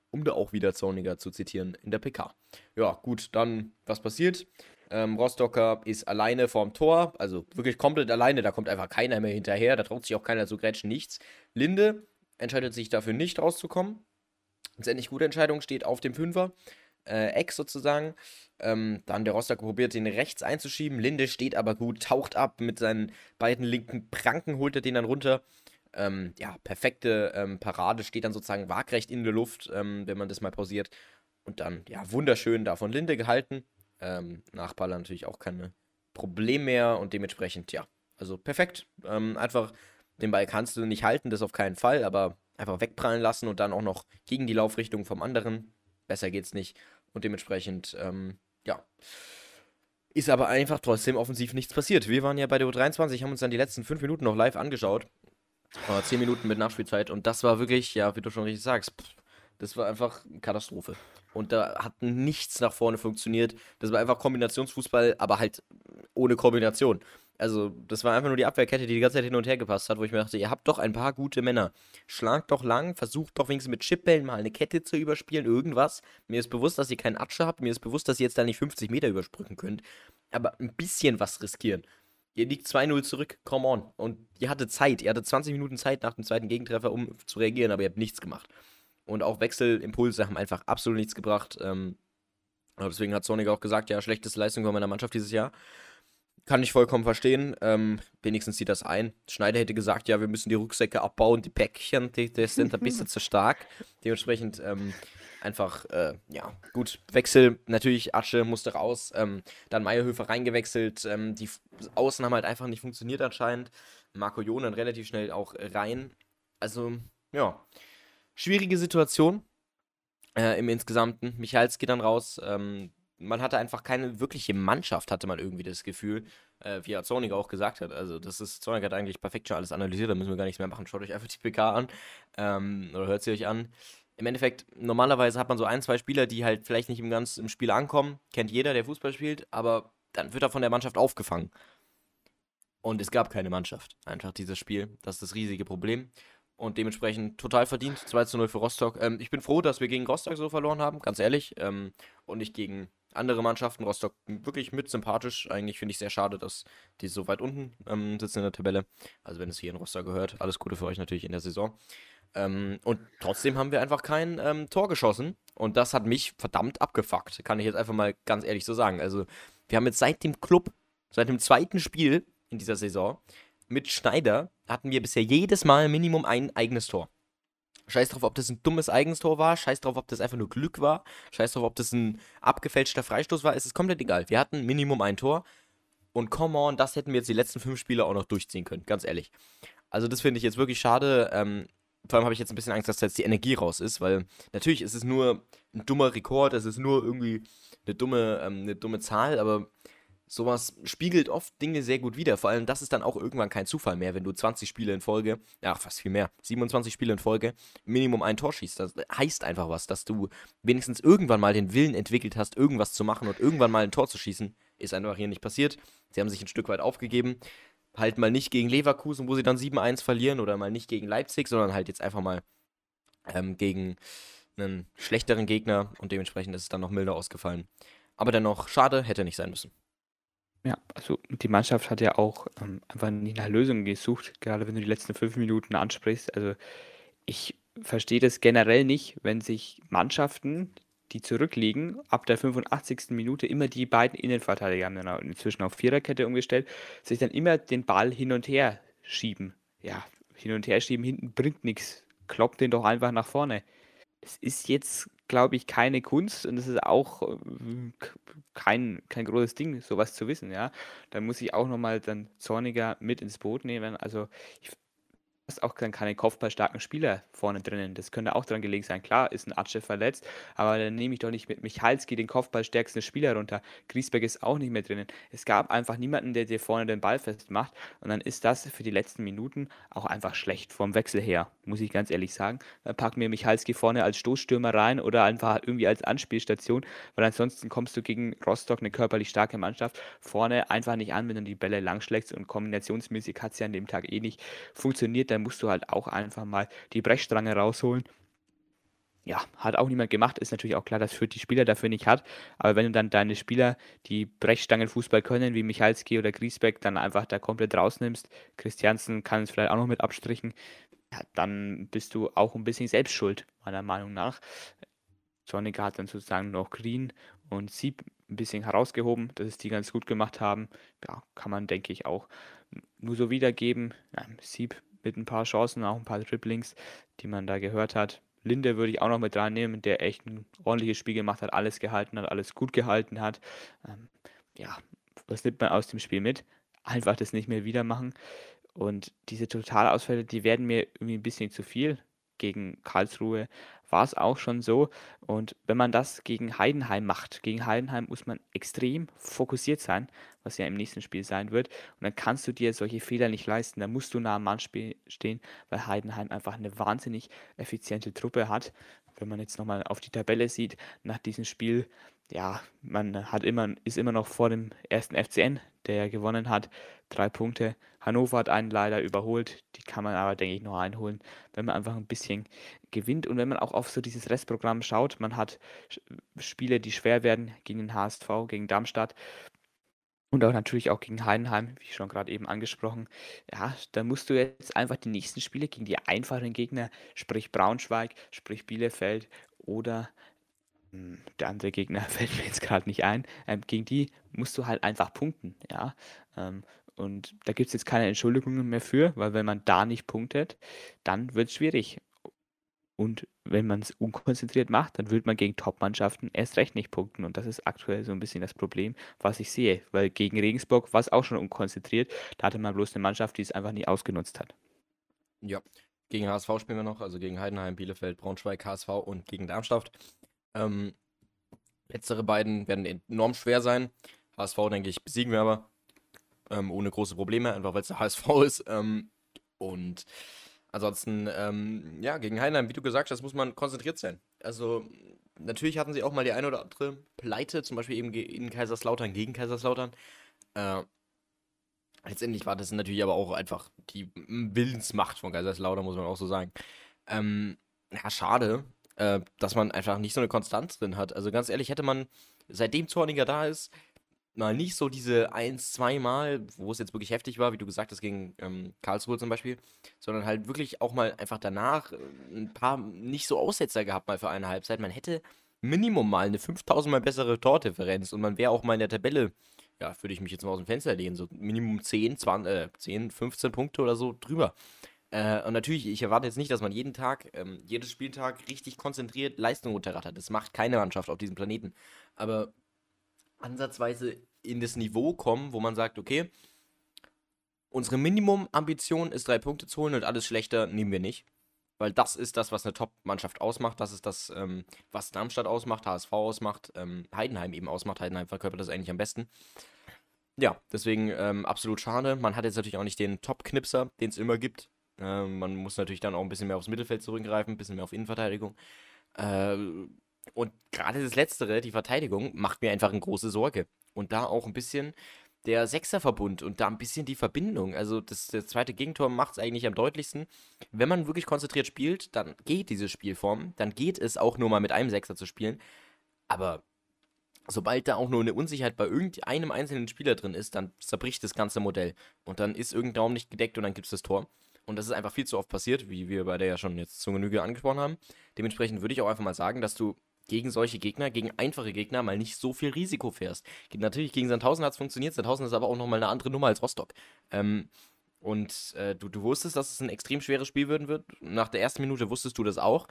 um da auch wieder Zorniger zu zitieren in der PK. Ja, gut, dann, was passiert? Ähm, Rostocker ist alleine vorm Tor, also wirklich komplett alleine, da kommt einfach keiner mehr hinterher, da traut sich auch keiner zu grätschen, nichts. Linde entscheidet sich dafür nicht rauszukommen. Letztendlich gute Entscheidung, steht auf dem Fünfer äh, Eck sozusagen. Ähm, dann der Rostock probiert den rechts einzuschieben. Linde steht aber gut, taucht ab mit seinen beiden linken Pranken, holt er den dann runter. Ähm, ja, perfekte ähm, Parade, steht dann sozusagen waagrecht in der Luft, ähm, wenn man das mal pausiert. Und dann, ja, wunderschön da von Linde gehalten. Ähm, Nachballer natürlich auch keine Probleme mehr und dementsprechend, ja, also perfekt. Ähm, einfach den Ball kannst du nicht halten, das auf keinen Fall, aber einfach wegprallen lassen und dann auch noch gegen die Laufrichtung vom anderen Besser geht's nicht. Und dementsprechend, ähm, ja. Ist aber einfach trotzdem offensiv nichts passiert. Wir waren ja bei der U23, haben uns dann die letzten fünf Minuten noch live angeschaut. Aber zehn Minuten mit Nachspielzeit. Und das war wirklich, ja, wie du schon richtig sagst, das war einfach Katastrophe. Und da hat nichts nach vorne funktioniert. Das war einfach Kombinationsfußball, aber halt ohne Kombination. Also, das war einfach nur die Abwehrkette, die die ganze Zeit hin und her gepasst hat, wo ich mir dachte, ihr habt doch ein paar gute Männer. Schlagt doch lang, versucht doch wenigstens mit Chipbällen mal eine Kette zu überspielen, irgendwas. Mir ist bewusst, dass ihr keinen Atsche habt, mir ist bewusst, dass ihr jetzt da nicht 50 Meter übersprücken könnt. Aber ein bisschen was riskieren. Ihr liegt 2-0 zurück, come on. Und ihr hattet Zeit, ihr hattet 20 Minuten Zeit nach dem zweiten Gegentreffer, um zu reagieren, aber ihr habt nichts gemacht. Und auch Wechselimpulse haben einfach absolut nichts gebracht. Ähm, deswegen hat Sonic auch gesagt, ja, schlechteste Leistung von meiner Mannschaft dieses Jahr. Kann ich vollkommen verstehen. Ähm, wenigstens sieht das ein. Schneider hätte gesagt, ja, wir müssen die Rücksäcke abbauen, die Päckchen, die, die sind ein bisschen zu stark. Dementsprechend ähm, einfach, äh, ja, gut. Wechsel, natürlich, Asche musste raus. Ähm, dann Meierhöfer reingewechselt. Ähm, die Außen haben halt einfach nicht funktioniert anscheinend. Marco Jonen relativ schnell auch rein. Also, ja. Schwierige Situation äh, im Insgesamten. Michalski dann raus. Ähm, man hatte einfach keine wirkliche Mannschaft, hatte man irgendwie das Gefühl, äh, wie Zorniger auch gesagt hat. Also, das ist, Zorniger hat eigentlich perfekt schon alles analysiert, da müssen wir gar nichts mehr machen. Schaut euch einfach die PK an ähm, oder hört sie euch an. im Endeffekt, normalerweise hat man so ein, zwei Spieler, die halt vielleicht nicht im ganzen im Spiel ankommen. Kennt jeder, der Fußball spielt, aber dann wird er von der Mannschaft aufgefangen. Und es gab keine Mannschaft. Einfach dieses Spiel. Das ist das riesige Problem. Und dementsprechend total verdient. 2 zu 0 für Rostock. Ähm, ich bin froh, dass wir gegen Rostock so verloren haben, ganz ehrlich. Ähm, und nicht gegen andere Mannschaften. Rostock wirklich mit sympathisch. Eigentlich finde ich sehr schade, dass die so weit unten ähm, sitzen in der Tabelle. Also wenn es hier in Rostock gehört, alles Gute für euch natürlich in der Saison. Ähm, und trotzdem haben wir einfach kein ähm, Tor geschossen. Und das hat mich verdammt abgefuckt. Kann ich jetzt einfach mal ganz ehrlich so sagen. Also, wir haben jetzt seit dem Club, seit dem zweiten Spiel in dieser Saison mit Schneider, hatten wir bisher jedes Mal Minimum ein eigenes Tor. Scheiß drauf, ob das ein dummes Eigentor war, scheiß drauf, ob das einfach nur Glück war, scheiß drauf, ob das ein abgefälschter Freistoß war, es ist komplett egal. Wir hatten Minimum ein Tor und come on, das hätten wir jetzt die letzten fünf Spiele auch noch durchziehen können, ganz ehrlich. Also das finde ich jetzt wirklich schade. Ähm, vor allem habe ich jetzt ein bisschen Angst, dass da jetzt die Energie raus ist, weil natürlich ist es nur ein dummer Rekord, es ist nur irgendwie eine dumme, ähm, eine dumme Zahl, aber sowas spiegelt oft Dinge sehr gut wider. Vor allem, das ist dann auch irgendwann kein Zufall mehr, wenn du 20 Spiele in Folge, ja, fast viel mehr, 27 Spiele in Folge, Minimum ein Tor schießt. Das heißt einfach was, dass du wenigstens irgendwann mal den Willen entwickelt hast, irgendwas zu machen und irgendwann mal ein Tor zu schießen. Ist einfach hier nicht passiert. Sie haben sich ein Stück weit aufgegeben halt mal nicht gegen Leverkusen, wo sie dann 7-1 verlieren, oder mal nicht gegen Leipzig, sondern halt jetzt einfach mal ähm, gegen einen schlechteren Gegner und dementsprechend ist es dann noch milder ausgefallen. Aber dennoch, schade, hätte nicht sein müssen. Ja, also die Mannschaft hat ja auch ähm, einfach nie nach Lösungen gesucht, gerade wenn du die letzten fünf Minuten ansprichst. Also ich verstehe das generell nicht, wenn sich Mannschaften, die zurückliegen, ab der 85. Minute immer die beiden Innenverteidiger haben dann inzwischen auf Viererkette umgestellt, sich dann immer den Ball hin und her schieben. Ja, hin und her schieben hinten bringt nichts. Kloppt den doch einfach nach vorne. Es ist jetzt, glaube ich, keine Kunst und es ist auch äh, kein, kein großes Ding, sowas zu wissen, ja. Da muss ich auch nochmal dann Zorniger mit ins Boot nehmen. Also ich hast auch dann keine kopfballstarken Spieler vorne drinnen. Das könnte auch dran gelegen sein. Klar, ist ein Atsche verletzt, aber dann nehme ich doch nicht mit Michalski den kopfballstärksten Spieler runter. Griesbeck ist auch nicht mehr drinnen. Es gab einfach niemanden, der dir vorne den Ball festmacht und dann ist das für die letzten Minuten auch einfach schlecht vom Wechsel her, muss ich ganz ehrlich sagen. Dann pack mir Michalski vorne als Stoßstürmer rein oder einfach irgendwie als Anspielstation, weil ansonsten kommst du gegen Rostock, eine körperlich starke Mannschaft, vorne einfach nicht an, wenn du die Bälle langschlägst und kombinationsmäßig hat es ja an dem Tag eh nicht funktioniert, dann musst du halt auch einfach mal die Brechstange rausholen. Ja, hat auch niemand gemacht. Ist natürlich auch klar, dass Fürth die Spieler dafür nicht hat. Aber wenn du dann deine Spieler, die Brechstangenfußball können, wie Michalski oder Griesbeck, dann einfach da komplett rausnimmst, Christiansen kann es vielleicht auch noch mit abstrichen, ja, dann bist du auch ein bisschen selbst schuld, meiner Meinung nach. Zorniger hat dann sozusagen noch Green und Sieb ein bisschen herausgehoben, dass es die ganz gut gemacht haben. Ja, kann man, denke ich, auch nur so wiedergeben. Ja, Sieb mit ein paar Chancen, auch ein paar Dribblings, die man da gehört hat. Linde würde ich auch noch mit reinnehmen, der echt ein ordentliches Spiel gemacht hat, alles gehalten hat, alles gut gehalten hat. Ähm, ja, was nimmt man aus dem Spiel mit? Einfach das nicht mehr wieder machen. Und diese Totalausfälle, die werden mir irgendwie ein bisschen zu viel gegen Karlsruhe war es auch schon so. Und wenn man das gegen Heidenheim macht, gegen Heidenheim muss man extrem fokussiert sein, was ja im nächsten Spiel sein wird. Und dann kannst du dir solche Fehler nicht leisten. Da musst du nah am Mann stehen, weil Heidenheim einfach eine wahnsinnig effiziente Truppe hat. Wenn man jetzt nochmal auf die Tabelle sieht, nach diesem Spiel, ja, man hat immer, ist immer noch vor dem ersten FCN, der gewonnen hat, drei Punkte. Hannover hat einen leider überholt, die kann man aber, denke ich, noch einholen, wenn man einfach ein bisschen gewinnt und wenn man auch auf so dieses Restprogramm schaut, man hat Spiele, die schwer werden gegen den HSV, gegen Darmstadt und auch natürlich auch gegen Heidenheim, wie schon gerade eben angesprochen. Ja, da musst du jetzt einfach die nächsten Spiele gegen die einfachen Gegner, sprich Braunschweig, sprich Bielefeld oder der andere Gegner fällt mir jetzt gerade nicht ein, ähm, gegen die musst du halt einfach punkten, ja. Ähm, und da gibt es jetzt keine Entschuldigungen mehr für, weil wenn man da nicht punktet, dann wird es schwierig. Und wenn man es unkonzentriert macht, dann wird man gegen Top-Mannschaften erst recht nicht punkten. Und das ist aktuell so ein bisschen das Problem, was ich sehe. Weil gegen Regensburg war es auch schon unkonzentriert. Da hatte man bloß eine Mannschaft, die es einfach nie ausgenutzt hat. Ja, gegen HSV spielen wir noch, also gegen Heidenheim, Bielefeld, Braunschweig, HSV und gegen Darmstadt. Ähm, letztere beiden werden enorm schwer sein. HSV, denke ich, besiegen wir aber ähm, ohne große Probleme, einfach weil es der HSV ist. Ähm, und Ansonsten, ähm, ja, gegen Heidenheim, wie du gesagt hast, muss man konzentriert sein. Also, natürlich hatten sie auch mal die eine oder andere Pleite, zum Beispiel eben in Kaiserslautern gegen Kaiserslautern. Äh, letztendlich war das natürlich aber auch einfach die Willensmacht von Kaiserslautern, muss man auch so sagen. Ähm, ja, schade, äh, dass man einfach nicht so eine Konstanz drin hat. Also ganz ehrlich, hätte man, seitdem Zorniger da ist, mal nicht so diese eins, zwei Mal, wo es jetzt wirklich heftig war, wie du gesagt hast, gegen ähm, Karlsruhe zum Beispiel, sondern halt wirklich auch mal einfach danach äh, ein paar nicht so Aussetzer gehabt mal für eine Halbzeit. Man hätte Minimum mal eine 5000 mal bessere Tordifferenz und man wäre auch mal in der Tabelle, ja, würde ich mich jetzt mal aus dem Fenster lehnen, so Minimum 10, 20, äh, 10, 15 Punkte oder so drüber. Äh, und natürlich, ich erwarte jetzt nicht, dass man jeden Tag, ähm, jedes Spieltag richtig konzentriert Leistung runterrattert. Das macht keine Mannschaft auf diesem Planeten. Aber ansatzweise in das Niveau kommen, wo man sagt, okay, unsere Minimum-Ambition ist drei Punkte zu holen und alles schlechter nehmen wir nicht. Weil das ist das, was eine Top-Mannschaft ausmacht. Das ist das, ähm, was Darmstadt ausmacht, HSV ausmacht, ähm, Heidenheim eben ausmacht. Heidenheim verkörpert das eigentlich am besten. Ja, deswegen ähm, absolut schade. Man hat jetzt natürlich auch nicht den Top-Knipser, den es immer gibt. Äh, man muss natürlich dann auch ein bisschen mehr aufs Mittelfeld zurückgreifen, ein bisschen mehr auf Innenverteidigung. Äh, und gerade das Letztere, die Verteidigung, macht mir einfach eine große Sorge. Und da auch ein bisschen der Sechserverbund und da ein bisschen die Verbindung. Also das, das zweite Gegentor macht es eigentlich am deutlichsten. Wenn man wirklich konzentriert spielt, dann geht diese Spielform. Dann geht es auch nur mal mit einem Sechser zu spielen. Aber sobald da auch nur eine Unsicherheit bei irgendeinem einzelnen Spieler drin ist, dann zerbricht das ganze Modell. Und dann ist irgendein Raum nicht gedeckt und dann gibt es das Tor. Und das ist einfach viel zu oft passiert, wie wir bei der ja schon jetzt zur Genüge angesprochen haben. Dementsprechend würde ich auch einfach mal sagen, dass du gegen solche Gegner, gegen einfache Gegner mal nicht so viel Risiko fährst. Natürlich gegen Sandhausen hat es funktioniert, Sandhausen ist aber auch nochmal eine andere Nummer als Rostock. Ähm, und äh, du, du wusstest, dass es ein extrem schweres Spiel werden wird. Nach der ersten Minute wusstest du das auch.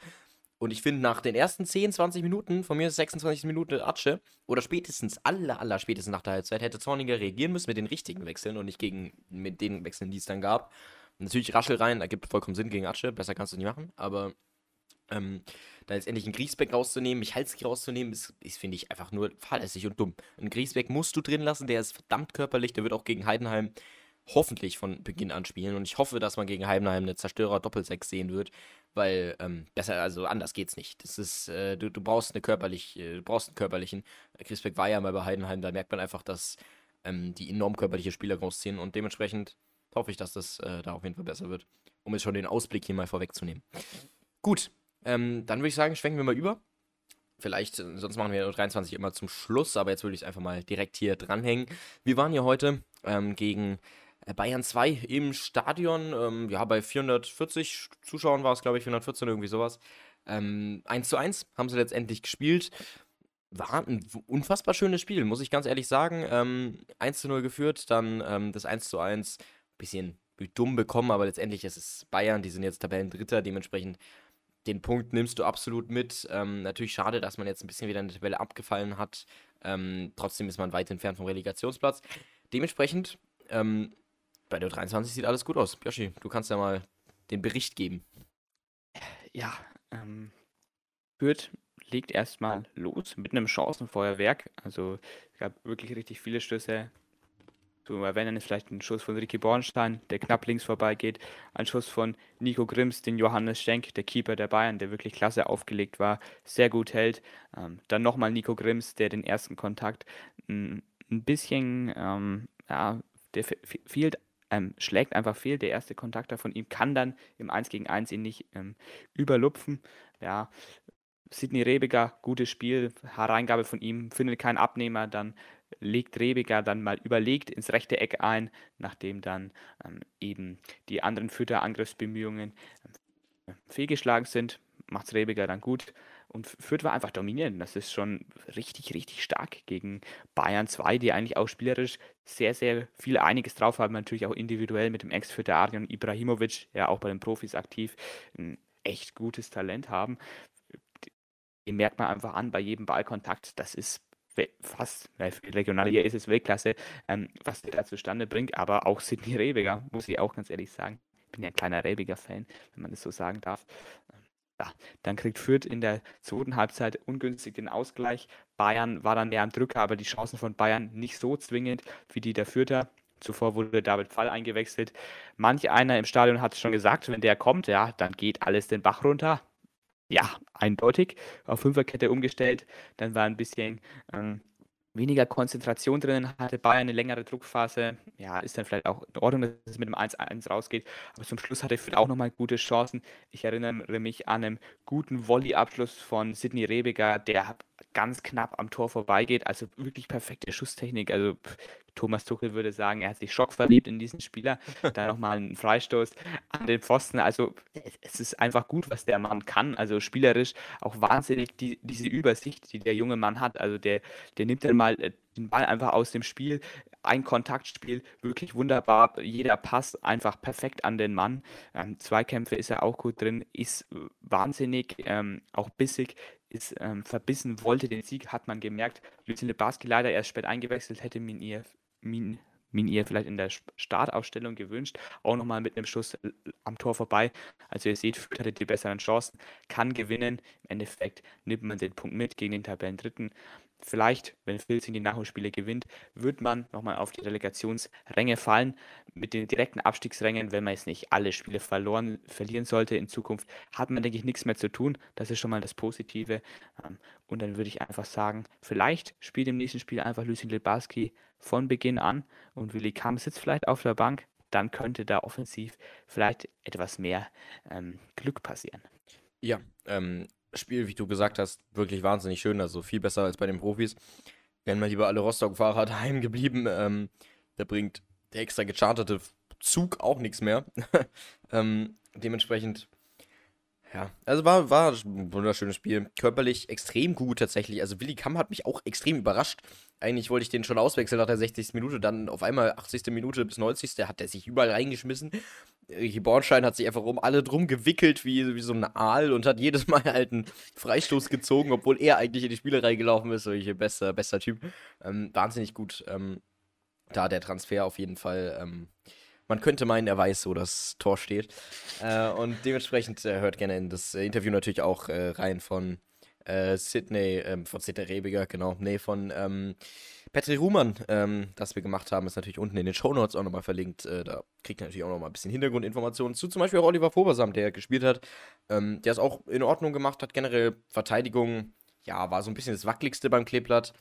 Und ich finde, nach den ersten 10, 20 Minuten, von mir ist 26 Minuten Atsche, oder spätestens, aller, aller spätestens nach der Halbzeit, hätte Zorniger reagieren müssen mit den richtigen Wechseln und nicht gegen, mit den Wechseln, die es dann gab. Natürlich Raschel rein, ergibt vollkommen Sinn gegen Atsche, besser kannst du nicht machen, aber ähm, da jetzt endlich einen Griesbeck rauszunehmen, Michalski rauszunehmen, ist, ist finde ich, einfach nur fahrlässig und dumm. Einen Griesbeck musst du drin lassen, der ist verdammt körperlich, der wird auch gegen Heidenheim hoffentlich von Beginn an spielen und ich hoffe, dass man gegen Heidenheim eine Zerstörer-Doppelsechs sehen wird, weil ähm, besser, also anders geht's nicht. Das ist, äh, du, du brauchst eine körperlich, äh, du brauchst einen körperlichen. Griesbeck war ja mal bei Heidenheim, da merkt man einfach, dass ähm, die enorm körperliche Spieler rausziehen und dementsprechend hoffe ich, dass das äh, da auf jeden Fall besser wird, um jetzt schon den Ausblick hier mal vorwegzunehmen. Gut, ähm, dann würde ich sagen, schwenken wir mal über. Vielleicht, äh, sonst machen wir 23 immer zum Schluss, aber jetzt würde ich es einfach mal direkt hier dranhängen. Wir waren hier heute ähm, gegen äh, Bayern 2 im Stadion, ähm, ja, bei 440 Zuschauern war es, glaube ich, 414, irgendwie sowas. Ähm, 1 zu 1 haben sie letztendlich gespielt. War ein unfassbar schönes Spiel, muss ich ganz ehrlich sagen. Ähm, 1 zu 0 geführt, dann ähm, das 1 zu 1 bisschen dumm bekommen, aber letztendlich ist es Bayern, die sind jetzt Tabellendritter, dementsprechend den Punkt nimmst du absolut mit. Ähm, natürlich schade, dass man jetzt ein bisschen wieder in der Tabelle abgefallen hat. Ähm, trotzdem ist man weit entfernt vom Relegationsplatz. Dementsprechend, ähm, bei der 23 sieht alles gut aus. Yoshi, du kannst ja mal den Bericht geben. Ja, ähm, Fürth legt erstmal los mit einem Chancenfeuerwerk. Also es gab wirklich richtig viele Stöße zu erwähnen ist vielleicht ein Schuss von Ricky Bornstein, der knapp links vorbeigeht, ein Schuss von Nico Grimms, den Johannes Schenk, der Keeper der Bayern, der wirklich klasse aufgelegt war, sehr gut hält. Ähm, dann nochmal Nico Grimms, der den ersten Kontakt ein, ein bisschen, ähm, ja, der fehlt ähm, schlägt einfach fehl. Der erste Kontakt von ihm kann dann im 1 gegen 1 ihn nicht ähm, überlupfen. Ja, Sidney Rebiger, gutes Spiel, Hereingabe von ihm, findet keinen Abnehmer, dann legt Rebiger dann mal überlegt ins rechte Eck ein, nachdem dann ähm, eben die anderen Fütter-Angriffsbemühungen äh, fehlgeschlagen sind, macht es Rebiger dann gut und Fürth war einfach dominierend. Das ist schon richtig, richtig stark gegen Bayern 2, die eigentlich auch spielerisch sehr, sehr viel einiges drauf haben. Natürlich auch individuell mit dem Ex-Fütter Arjon Ibrahimovic, ja auch bei den Profis aktiv, ein echt gutes Talent haben. Den merkt man einfach an bei jedem Ballkontakt. Das ist fast, weil für die Regionalliga ist es Weltklasse, ähm, was der da zustande bringt, aber auch Sidney Rebiger, muss ich auch ganz ehrlich sagen. Ich bin ja ein kleiner Rebiger-Fan, wenn man das so sagen darf. Ja, dann kriegt Fürth in der zweiten Halbzeit ungünstig den Ausgleich. Bayern war dann mehr am Drücker, aber die Chancen von Bayern nicht so zwingend wie die der Fürther. zuvor wurde David Fall eingewechselt. Manch einer im Stadion hat es schon gesagt, wenn der kommt, ja, dann geht alles den Bach runter. Ja, eindeutig. Auf Fünferkette umgestellt. Dann war ein bisschen ähm, weniger Konzentration drinnen, hatte Bayern eine längere Druckphase. Ja, ist dann vielleicht auch in Ordnung, dass es mit dem 1-1 rausgeht. Aber zum Schluss hatte Fürth auch nochmal gute Chancen. Ich erinnere mich an einen guten Volley-Abschluss von Sidney Rebiger, der ganz knapp am Tor vorbeigeht. Also wirklich perfekte Schusstechnik. Also Thomas Tuchel würde sagen, er hat sich schockverliebt in diesen Spieler. da nochmal ein Freistoß an den Pfosten. Also es ist einfach gut, was der Mann kann. Also spielerisch auch wahnsinnig die, diese Übersicht, die der junge Mann hat. Also der, der nimmt dann mal äh, den Ball einfach aus dem Spiel. Ein Kontaktspiel, wirklich wunderbar. Jeder Pass einfach perfekt an den Mann. Ähm, Zweikämpfe ist er auch gut drin, ist wahnsinnig, ähm, auch bissig, ist ähm, verbissen, wollte den Sieg, hat man gemerkt. Lucien Lebarski leider erst spät eingewechselt, hätte min ihr, min, min ihr vielleicht in der Startaufstellung gewünscht. Auch nochmal mit einem Schuss äh, am Tor vorbei. Also ihr seht, Fürth hatte die besseren Chancen, kann gewinnen. Im Endeffekt nimmt man den Punkt mit gegen den Tabellendritten. Vielleicht, wenn Filzing die Nachholspiele gewinnt, wird man nochmal auf die Relegationsränge fallen. Mit den direkten Abstiegsrängen, wenn man jetzt nicht alle Spiele verloren, verlieren sollte in Zukunft, hat man, denke ich, nichts mehr zu tun. Das ist schon mal das Positive. Ähm, und dann würde ich einfach sagen, vielleicht spielt im nächsten Spiel einfach Lucien Lebarski von Beginn an und Willi Kamm sitzt vielleicht auf der Bank. Dann könnte da offensiv vielleicht etwas mehr ähm, Glück passieren. Ja, ähm, Spiel, wie du gesagt hast, wirklich wahnsinnig schön. Also viel besser als bei den Profis. Wären mal lieber alle Rostock-Fahrer daheim geblieben. Ähm, da bringt der extra gecharterte Zug auch nichts mehr. ähm, dementsprechend, ja, also war, war ein wunderschönes Spiel. Körperlich extrem gut tatsächlich. Also Willi Kamm hat mich auch extrem überrascht. Eigentlich wollte ich den schon auswechseln nach der 60. Minute, dann auf einmal 80. Minute bis 90. hat er sich überall reingeschmissen. Ricky Bornstein hat sich einfach um alle drum gewickelt wie, wie so ein Aal und hat jedes Mal halt einen Freistoß gezogen, obwohl er eigentlich in die Spielerei gelaufen ist. Solche bester, bester Typ. Ähm, wahnsinnig gut. Ähm, da der Transfer auf jeden Fall. Ähm, man könnte meinen, er weiß, wo das Tor steht. Äh, und dementsprechend äh, hört gerne in das Interview natürlich auch äh, rein von äh, Sydney, ähm, von Sydney Rebiger, genau, nee, von Patrick Ruhmann, ähm, das wir gemacht haben, ist natürlich unten in den Show Notes auch nochmal verlinkt. Äh, da kriegt ihr natürlich auch nochmal ein bisschen Hintergrundinformationen zu, zum Beispiel auch Oliver Vobersam, der gespielt hat. Ähm, der es auch in Ordnung gemacht hat, generell Verteidigung, ja, war so ein bisschen das wackeligste beim Kleeblatt.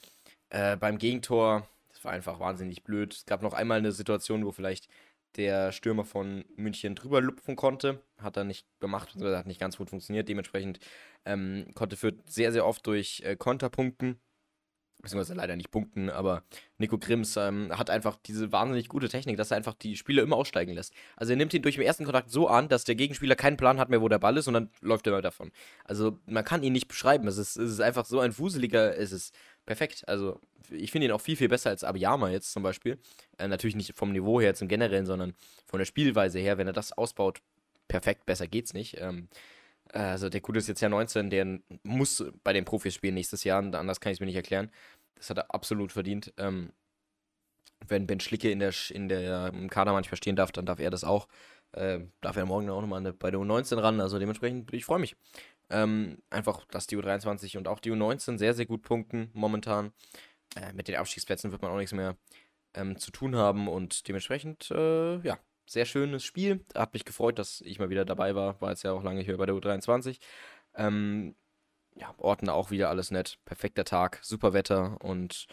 Äh, beim Gegentor, das war einfach wahnsinnig blöd. Es gab noch einmal eine Situation, wo vielleicht der Stürmer von München drüber lupfen konnte. Hat er nicht gemacht, hat nicht ganz gut funktioniert. Dementsprechend ähm, konnte Fürth sehr, sehr oft durch äh, Konter. Beziehungsweise leider nicht punkten, aber Nico Grimms ähm, hat einfach diese wahnsinnig gute Technik, dass er einfach die Spieler immer aussteigen lässt. Also er nimmt ihn durch den ersten Kontakt so an, dass der Gegenspieler keinen Plan hat mehr, wo der Ball ist und dann läuft er mal davon. Also man kann ihn nicht beschreiben. Es ist, es ist einfach so ein wuseliger, es ist perfekt. Also ich finde ihn auch viel, viel besser als Abiyama jetzt zum Beispiel. Äh, natürlich nicht vom Niveau her im Generellen, sondern von der Spielweise her. Wenn er das ausbaut, perfekt, besser geht's nicht. Ähm, also der Gute ist jetzt ja 19, der muss bei den Profis spielen nächstes Jahr, anders kann ich es mir nicht erklären. Das hat er absolut verdient. Ähm, wenn Ben Schlicke in der, in der im Kader manchmal stehen darf, dann darf er das auch. Äh, darf er morgen auch nochmal bei der U19 ran. Also dementsprechend, ich freue mich. Ähm, einfach, dass die U23 und auch die U19 sehr, sehr gut punkten momentan. Äh, mit den Abstiegsplätzen wird man auch nichts mehr ähm, zu tun haben und dementsprechend, äh, ja, sehr schönes Spiel. Hat mich gefreut, dass ich mal wieder dabei war. War jetzt ja auch lange hier bei der U23. Ähm, ja, Orten auch wieder alles nett. Perfekter Tag, super Wetter und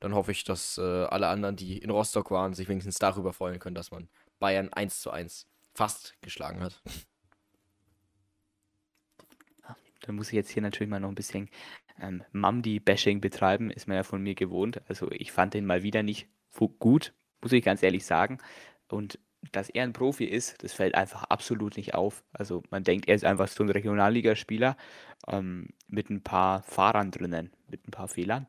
dann hoffe ich, dass äh, alle anderen, die in Rostock waren, sich wenigstens darüber freuen können, dass man Bayern 1 zu 1 fast geschlagen hat. Da muss ich jetzt hier natürlich mal noch ein bisschen ähm, Mamdi-Bashing betreiben, ist man ja von mir gewohnt. Also ich fand den mal wieder nicht gut, muss ich ganz ehrlich sagen. Und dass er ein Profi ist, das fällt einfach absolut nicht auf. Also man denkt, er ist einfach so ein Regionalligaspieler ähm, mit ein paar Fahrern drinnen, mit ein paar Fehlern.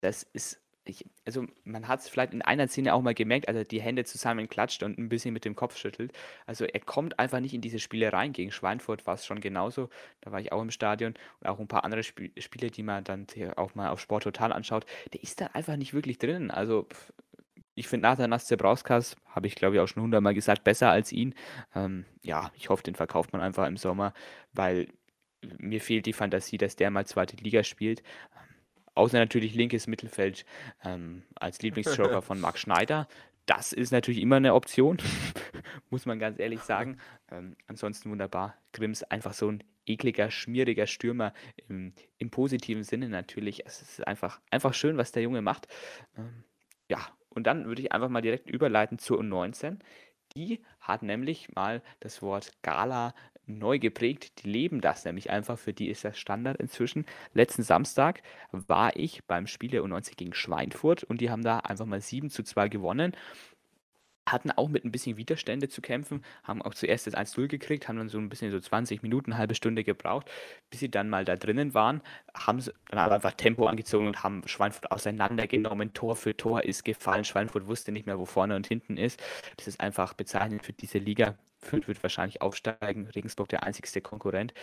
Das ist ich, also man hat es vielleicht in einer Szene auch mal gemerkt, als er die Hände zusammenklatscht und ein bisschen mit dem Kopf schüttelt. Also er kommt einfach nicht in diese Spiele rein. Gegen Schweinfurt war es schon genauso. Da war ich auch im Stadion und auch ein paar andere Sp Spiele, die man dann auch mal auf Sport total anschaut. Der ist da einfach nicht wirklich drin. Also ich finde Nathanas Zebrauskas, habe ich glaube ich auch schon hundertmal gesagt, besser als ihn. Ähm, ja, ich hoffe, den verkauft man einfach im Sommer, weil mir fehlt die Fantasie, dass der mal zweite Liga spielt. Außer natürlich linkes Mittelfeld ähm, als Lieblingsjoker von Marc Schneider. das ist natürlich immer eine Option, muss man ganz ehrlich sagen. Ähm, ansonsten wunderbar. Grimms einfach so ein ekliger, schmieriger Stürmer im, im positiven Sinne natürlich. Es ist einfach, einfach schön, was der Junge macht. Ähm, ja, und dann würde ich einfach mal direkt überleiten zur U19. Die hat nämlich mal das Wort Gala neu geprägt. Die leben das nämlich einfach. Für die ist das Standard inzwischen. Letzten Samstag war ich beim Spiel der U90 gegen Schweinfurt und die haben da einfach mal 7 zu 2 gewonnen hatten auch mit ein bisschen Widerstände zu kämpfen, haben auch zuerst das 1-0 gekriegt, haben dann so ein bisschen so 20 Minuten, halbe Stunde gebraucht, bis sie dann mal da drinnen waren, haben dann einfach Tempo angezogen und haben Schweinfurt auseinandergenommen. Tor für Tor ist gefallen. Schweinfurt wusste nicht mehr, wo vorne und hinten ist. Das ist einfach bezeichnend für diese Liga. Fürth wird wahrscheinlich aufsteigen. Regensburg der einzigste Konkurrent.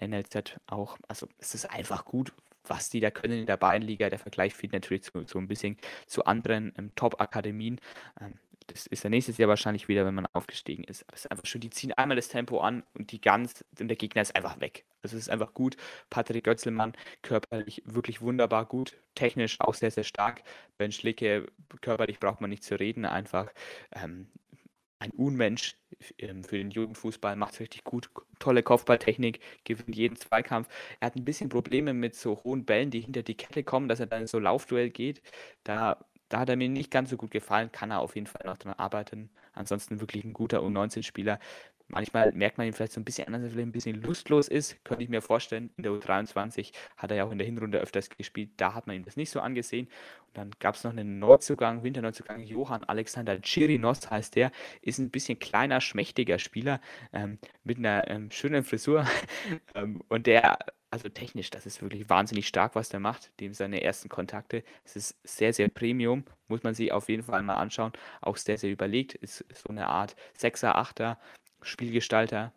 NLZ auch. Also es ist einfach gut, was die da können in der Bayernliga. Der Vergleich fehlt natürlich so, so ein bisschen zu anderen ähm, Top-Akademien. Ähm, das ist ja nächstes Jahr wahrscheinlich wieder, wenn man aufgestiegen ist. Aber es ist einfach schön, die ziehen einmal das Tempo an und die ganz, und der Gegner ist einfach weg. Also es ist einfach gut. Patrick Götzelmann körperlich wirklich wunderbar gut, technisch auch sehr, sehr stark. Ben Schlicke, körperlich braucht man nicht zu reden, einfach ähm, ein Unmensch ähm, für den Jugendfußball, macht es richtig gut. Tolle Kopfballtechnik, gewinnt jeden Zweikampf. Er hat ein bisschen Probleme mit so hohen Bällen, die hinter die Kette kommen, dass er dann in so Laufduell geht. Da da hat er mir nicht ganz so gut gefallen, kann er auf jeden Fall noch dran arbeiten. Ansonsten wirklich ein guter U19-Spieler. Manchmal merkt man ihn vielleicht so ein bisschen an, dass er vielleicht ein bisschen lustlos ist, könnte ich mir vorstellen. In der U23 hat er ja auch in der Hinrunde öfters gespielt, da hat man ihm das nicht so angesehen. Und dann gab es noch einen Neuzugang, Winterneuzugang, Johann Alexander Chirinos heißt der, ist ein bisschen kleiner, schmächtiger Spieler ähm, mit einer ähm, schönen Frisur. ähm, und der also technisch, das ist wirklich wahnsinnig stark, was der macht. Dem seine ersten Kontakte. Es ist sehr, sehr Premium. Muss man sich auf jeden Fall mal anschauen. Auch sehr, sehr überlegt. Ist so eine Art Sechser, Achter, Spielgestalter.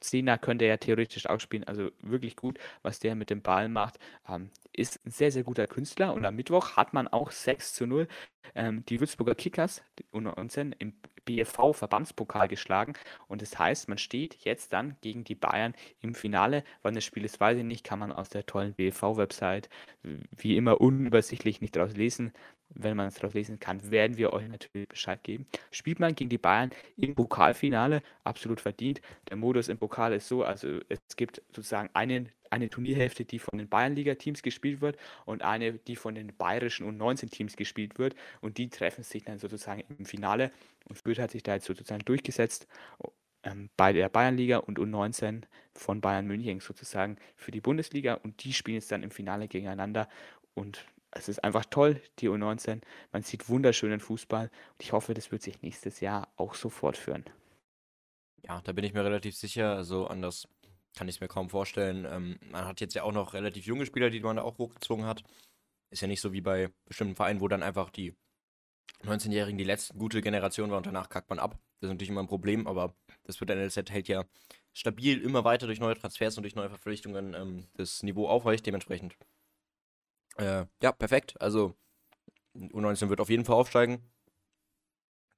Zehner könnte er theoretisch auch spielen. Also wirklich gut, was der mit dem Ball macht. Ähm, ist ein sehr, sehr guter Künstler. Und am Mittwoch hat man auch 6 zu 0 ähm, die Würzburger Kickers die U19 im BFV-Verbandspokal geschlagen. Und das heißt, man steht jetzt dann gegen die Bayern im Finale. Wann das Spiel ist, weiß ich nicht. Kann man aus der tollen BFV-Website wie immer unübersichtlich nicht draus lesen. Wenn man es draus lesen kann, werden wir euch natürlich Bescheid geben. Spielt man gegen die Bayern im Pokalfinale, absolut verdient. Der Modus im Pokal ist so, also es gibt sozusagen einen eine Turnierhälfte, die von den Bayernliga-Teams gespielt wird und eine, die von den bayerischen U19-Teams gespielt wird. Und die treffen sich dann sozusagen im Finale. Und Fürth hat sich da jetzt sozusagen durchgesetzt ähm, bei der Bayernliga und U19 von Bayern München sozusagen für die Bundesliga. Und die spielen jetzt dann im Finale gegeneinander. Und es ist einfach toll, die U19. Man sieht wunderschönen Fußball. Und ich hoffe, das wird sich nächstes Jahr auch so fortführen. Ja, da bin ich mir relativ sicher. Also an das kann ich es mir kaum vorstellen. Ähm, man hat jetzt ja auch noch relativ junge Spieler, die man da auch hochgezogen hat. Ist ja nicht so wie bei bestimmten Vereinen, wo dann einfach die 19-Jährigen die letzte gute Generation war und danach kackt man ab. Das ist natürlich immer ein Problem, aber das wird NLZ hält ja stabil immer weiter durch neue Transfers und durch neue Verpflichtungen ähm, das Niveau aufrecht. Dementsprechend, äh, ja, perfekt. Also U19 wird auf jeden Fall aufsteigen.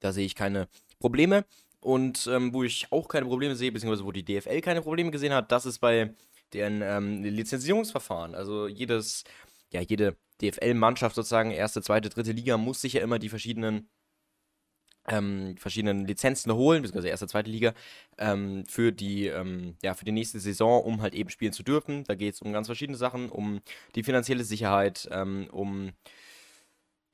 Da sehe ich keine Probleme. Und ähm, wo ich auch keine Probleme sehe, beziehungsweise wo die DFL keine Probleme gesehen hat, das ist bei deren ähm, Lizenzierungsverfahren. Also jedes, ja, jede DFL-Mannschaft sozusagen, erste, zweite, dritte Liga, muss sich ja immer die verschiedenen ähm, verschiedenen Lizenzen holen, beziehungsweise erste, zweite Liga, ähm, für die, ähm, ja, für die nächste Saison, um halt eben spielen zu dürfen. Da geht es um ganz verschiedene Sachen, um die finanzielle Sicherheit, ähm, um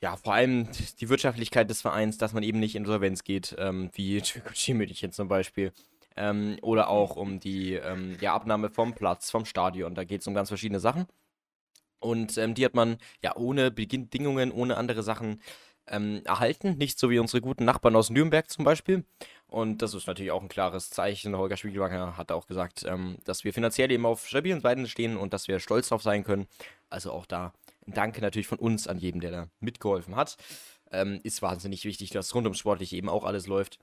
ja, vor allem die Wirtschaftlichkeit des Vereins, dass man eben nicht in Insolvenz geht, ähm, wie München zum Beispiel. Ähm, oder auch um die ähm, ja, Abnahme vom Platz, vom Stadion. Da geht es um ganz verschiedene Sachen. Und ähm, die hat man ja ohne Bedingungen, ohne andere Sachen ähm, erhalten. Nicht so wie unsere guten Nachbarn aus Nürnberg zum Beispiel. Und das ist natürlich auch ein klares Zeichen. Holger Spiegelwanger hat auch gesagt, ähm, dass wir finanziell eben auf stabilen Beinen stehen und dass wir stolz drauf sein können. Also auch da Danke natürlich von uns an jedem, der da mitgeholfen hat. Ähm, ist wahnsinnig wichtig, dass rund ums Sportliche eben auch alles läuft.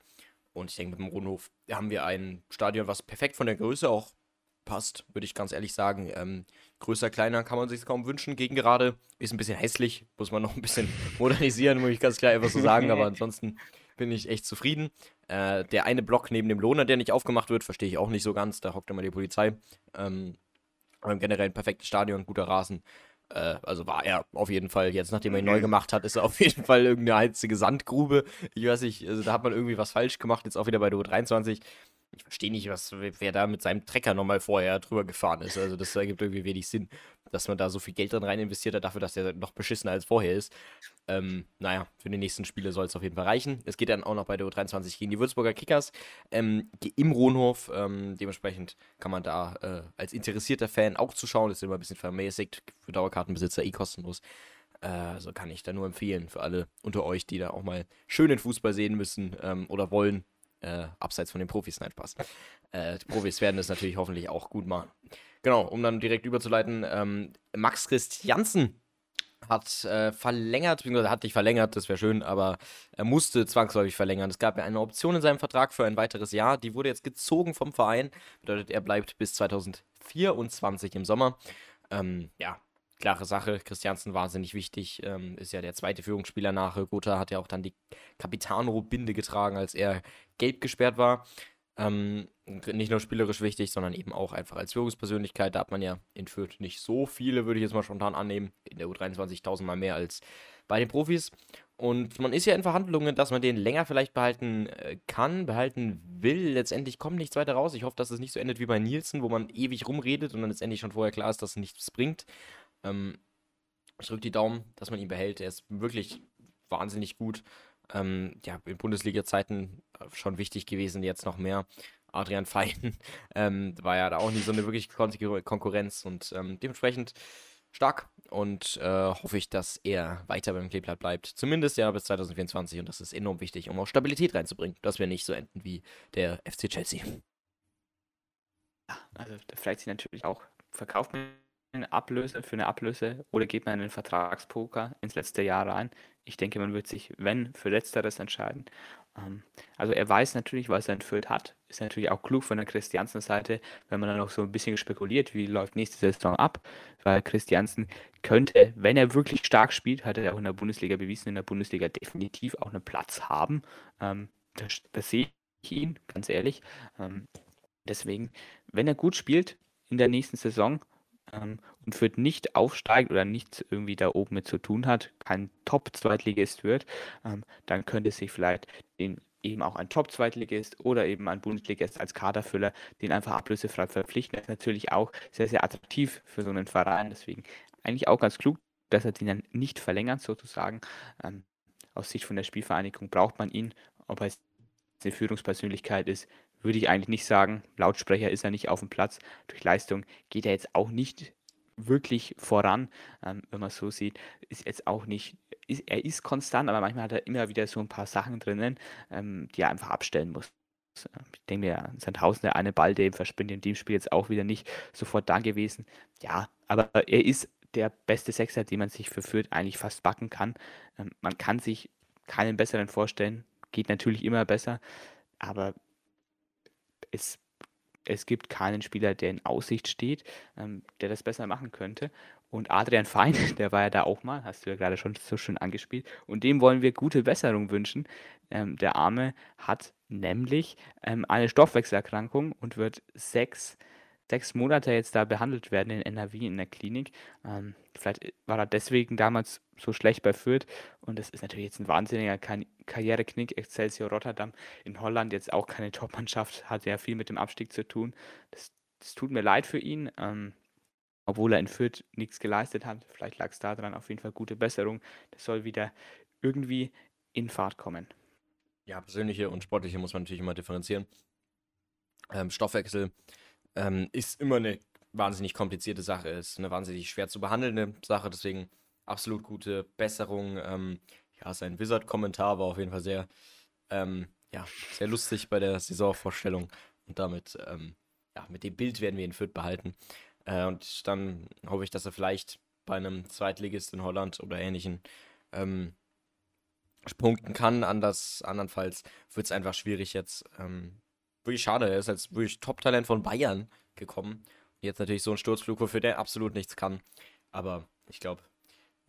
Und ich denke, mit dem Rundhof haben wir ein Stadion, was perfekt von der Größe auch passt, würde ich ganz ehrlich sagen. Ähm, größer, kleiner kann man sich kaum wünschen. Gegen gerade ist ein bisschen hässlich, muss man noch ein bisschen modernisieren, muss ich ganz klar einfach so sagen. Aber ansonsten bin ich echt zufrieden. Äh, der eine Block neben dem Lohner, der nicht aufgemacht wird, verstehe ich auch nicht so ganz. Da hockt immer die Polizei. Ähm, aber generell ein perfektes Stadion, guter Rasen. Äh, also war er auf jeden Fall, jetzt nachdem er ihn neu mhm. gemacht hat, ist er auf jeden Fall irgendeine einzige Sandgrube. Ich weiß nicht, also da hat man irgendwie was falsch gemacht, jetzt auch wieder bei der U23. Ich verstehe nicht, was, wer da mit seinem Trecker nochmal vorher drüber gefahren ist. Also das ergibt irgendwie wenig Sinn, dass man da so viel Geld drin rein investiert hat, dafür, dass der noch beschissener als vorher ist. Ähm, naja, für die nächsten Spiele soll es auf jeden Fall reichen. Es geht dann auch noch bei der U23 gegen die Würzburger Kickers ähm, im Rohnhof. Ähm, dementsprechend kann man da äh, als interessierter Fan auch zuschauen. Das ist immer ein bisschen vermäßigt, für Dauerkartenbesitzer eh kostenlos. Äh, also kann ich da nur empfehlen für alle unter euch, die da auch mal schönen Fußball sehen müssen ähm, oder wollen äh, abseits von den Profis, nein, Spaß. Äh, die Profis werden es natürlich hoffentlich auch gut machen. Genau, um dann direkt überzuleiten, ähm, Max Christiansen hat äh, verlängert, beziehungsweise hat nicht verlängert, das wäre schön, aber er musste zwangsläufig verlängern. Es gab ja eine Option in seinem Vertrag für ein weiteres Jahr, die wurde jetzt gezogen vom Verein, bedeutet, er bleibt bis 2024 im Sommer. Ähm, ja, klare Sache. Christiansen wahnsinnig wichtig. Ähm, ist ja der zweite Führungsspieler nach. Gotha hat ja auch dann die Capitano-Binde getragen, als er gelb gesperrt war. Ähm, nicht nur spielerisch wichtig, sondern eben auch einfach als Führungspersönlichkeit. Da hat man ja in Fürth nicht so viele, würde ich jetzt mal spontan annehmen. In der U23 tausendmal mehr als bei den Profis. Und man ist ja in Verhandlungen, dass man den länger vielleicht behalten äh, kann, behalten will. Letztendlich kommt nichts weiter raus. Ich hoffe, dass es nicht so endet wie bei Nielsen, wo man ewig rumredet und dann letztendlich schon vorher klar ist, dass es nichts bringt. Ähm, ich drücke die Daumen, dass man ihn behält. Er ist wirklich wahnsinnig gut. Ähm, ja, in Bundesliga-Zeiten schon wichtig gewesen, jetzt noch mehr. Adrian Fein ähm, war ja da auch nicht so eine wirklich Konkurrenz und ähm, dementsprechend stark und äh, hoffe ich, dass er weiter beim Kleeblatt bleibt. Zumindest ja bis 2024 und das ist enorm wichtig, um auch Stabilität reinzubringen, dass wir nicht so enden wie der FC Chelsea. Ja, also freut sich natürlich auch. Verkauft eine Ablöse für eine Ablöse oder geht man in den Vertragspoker ins letzte Jahr rein? Ich denke, man wird sich, wenn, für Letzteres entscheiden. Ähm, also er weiß natürlich, was er entführt hat. Ist natürlich auch klug von der Christiansen-Seite, wenn man dann noch so ein bisschen spekuliert, wie läuft nächste Saison ab. Weil Christiansen könnte, wenn er wirklich stark spielt, hat er auch in der Bundesliga bewiesen, in der Bundesliga definitiv auch einen Platz haben. Ähm, das, das sehe ich ihn, ganz ehrlich. Ähm, deswegen, wenn er gut spielt in der nächsten Saison, ähm, und Fürth nicht aufsteigt oder nichts irgendwie da oben mit zu tun hat, kein Top-Zweitligist wird, ähm, dann könnte sich vielleicht den eben auch ein Top-Zweitligist oder eben ein Bundesligist als Kaderfüller, den einfach ablösefrei verpflichten. Das ist natürlich auch sehr, sehr attraktiv für so einen Verein. Deswegen eigentlich auch ganz klug, dass er den dann nicht verlängert, sozusagen. Ähm, aus Sicht von der Spielvereinigung braucht man ihn. Ob er eine Führungspersönlichkeit ist, würde ich eigentlich nicht sagen. Lautsprecher ist er nicht auf dem Platz. Durch Leistung geht er jetzt auch nicht wirklich voran, ähm, wenn man so sieht. Ist jetzt auch nicht, ist, er ist konstant, aber manchmal hat er immer wieder so ein paar Sachen drinnen, ähm, die er einfach abstellen muss. Ich denke mir, Sandhausen, der eine Ball, der verspringt in dem Spiel jetzt auch wieder nicht sofort da gewesen. Ja, aber er ist der beste Sechser, den man sich für Fürth eigentlich fast backen kann. Ähm, man kann sich keinen besseren vorstellen. Geht natürlich immer besser, aber es, es gibt keinen Spieler, der in Aussicht steht, ähm, der das besser machen könnte. Und Adrian Fein, der war ja da auch mal, hast du ja gerade schon so schön angespielt. Und dem wollen wir gute Besserung wünschen. Ähm, der Arme hat nämlich ähm, eine Stoffwechselerkrankung und wird sechs sechs Monate jetzt da behandelt werden in NRW in der Klinik. Ähm, vielleicht war er deswegen damals so schlecht bei Fürth und das ist natürlich jetzt ein wahnsinniger Kar Karriereknick. Excelsior Rotterdam in Holland jetzt auch keine Top-Mannschaft, hat ja viel mit dem Abstieg zu tun. Das, das tut mir leid für ihn. Ähm, obwohl er in Fürth nichts geleistet hat. Vielleicht lag es daran, auf jeden Fall gute Besserung. Das soll wieder irgendwie in Fahrt kommen. Ja, persönliche und sportliche muss man natürlich immer differenzieren. Ähm, Stoffwechsel ähm, ist immer eine wahnsinnig komplizierte Sache, ist eine wahnsinnig schwer zu behandelnde Sache, deswegen absolut gute Besserung. Ähm, ja, sein Wizard-Kommentar war auf jeden Fall sehr, ähm, ja, sehr lustig bei der Saisonvorstellung und damit, ähm, ja, mit dem Bild werden wir ihn Fürth behalten. Äh, und dann hoffe ich, dass er vielleicht bei einem Zweitligist in Holland oder ähnlichen ähm, punkten kann. Anders, andernfalls wird es einfach schwierig jetzt. Ähm, wirklich schade. Er ist als wirklich Top-Talent von Bayern gekommen. Jetzt natürlich so ein Sturzflug, wofür der absolut nichts kann. Aber ich glaube,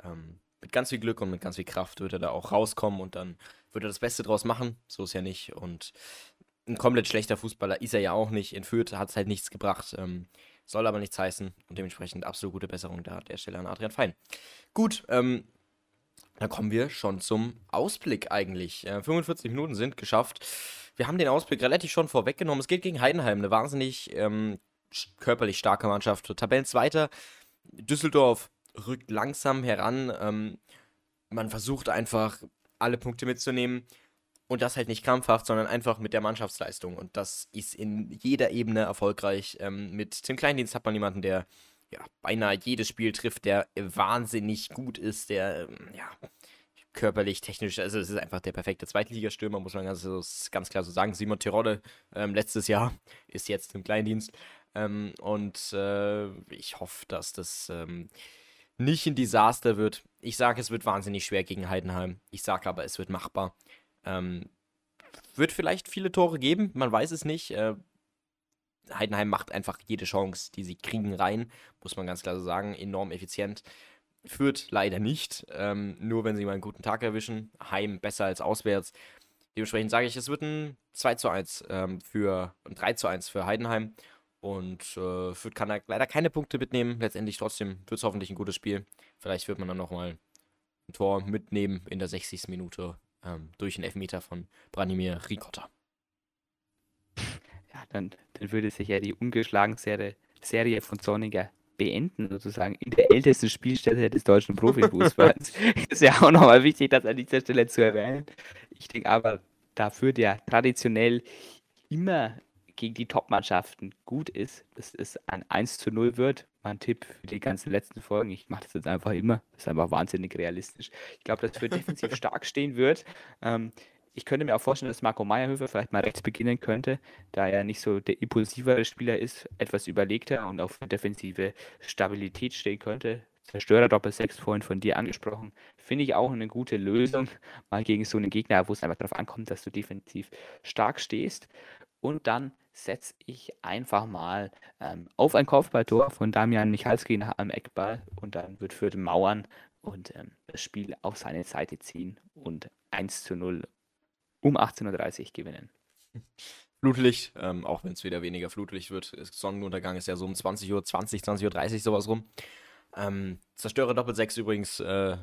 ähm, mit ganz viel Glück und mit ganz viel Kraft wird er da auch rauskommen und dann wird er das Beste draus machen. So ist ja nicht. Und ein komplett schlechter Fußballer ist er ja auch nicht. In Fürth hat es halt nichts gebracht. Ähm, soll aber nichts heißen und dementsprechend absolut gute Besserung da an der Stelle an Adrian Fein. Gut, ähm, dann kommen wir schon zum Ausblick eigentlich. Äh, 45 Minuten sind geschafft. Wir haben den Ausblick relativ schon vorweggenommen. Es geht gegen Heidenheim, eine wahnsinnig ähm, körperlich starke Mannschaft. Tabellenzweiter. Düsseldorf rückt langsam heran. Ähm, man versucht einfach alle Punkte mitzunehmen. Und das halt nicht krampfhaft, sondern einfach mit der Mannschaftsleistung. Und das ist in jeder Ebene erfolgreich. Ähm, mit Tim Kleindienst hat man jemanden, der ja, beinahe jedes Spiel trifft, der wahnsinnig gut ist, der ähm, ja, körperlich, technisch, also es ist einfach der perfekte Zweitligastürmer, muss man ganz, ganz klar so sagen. Simon Tirode ähm, letztes Jahr ist jetzt im Kleindienst. Ähm, und äh, ich hoffe, dass das ähm, nicht ein Desaster wird. Ich sage, es wird wahnsinnig schwer gegen Heidenheim. Ich sage aber, es wird machbar. Ähm, wird vielleicht viele Tore geben, man weiß es nicht. Äh, Heidenheim macht einfach jede Chance, die sie kriegen, rein, muss man ganz klar so sagen, enorm effizient. Führt leider nicht, ähm, nur wenn sie mal einen guten Tag erwischen. Heim besser als auswärts. Dementsprechend sage ich, es wird ein 2 zu 1 ähm, für ein 3 zu 1 für Heidenheim. Und äh, Fürth kann da leider keine Punkte mitnehmen. Letztendlich trotzdem wird es hoffentlich ein gutes Spiel. Vielleicht wird man dann nochmal ein Tor mitnehmen in der 60. Minute ähm, durch einen Elfmeter von Branimir Ricotta. Ja, dann, dann würde sich ja die ungeschlagen Serie, Serie von Sonniger beenden, sozusagen, in der ältesten Spielstätte des deutschen Profifußballs. ist ja auch nochmal wichtig, das an dieser Stelle zu erwähnen. Ich denke aber, da Fürth ja traditionell immer gegen die Top-Mannschaften gut ist, dass es ein 1 zu 0 wird. Mein Tipp für die ganzen letzten Folgen. Ich mache das jetzt einfach immer. Das ist einfach wahnsinnig realistisch. Ich glaube, dass für defensiv stark stehen wird. Ähm, ich könnte mir auch vorstellen, dass Marco Meyerhöfer vielleicht mal rechts beginnen könnte, da er nicht so der impulsivere Spieler ist, etwas überlegter und auf defensive Stabilität stehen könnte. Zerstörer Doppel 6 vorhin von dir angesprochen. Finde ich auch eine gute Lösung, mal gegen so einen Gegner, wo es einfach darauf ankommt, dass du defensiv stark stehst. Und dann setze ich einfach mal ähm, auf ein Kopfballtor von Damian Michalski nach einem Eckball und dann wird Fürth mauern und ähm, das Spiel auf seine Seite ziehen und 1 zu 0 um 18.30 Uhr gewinnen. Flutlicht, ähm, auch wenn es wieder weniger Flutlicht wird. Sonnenuntergang ist ja so um 20 Uhr, 20, 20 Uhr 30 sowas rum. Ähm, Zerstörer Doppel 6 übrigens äh,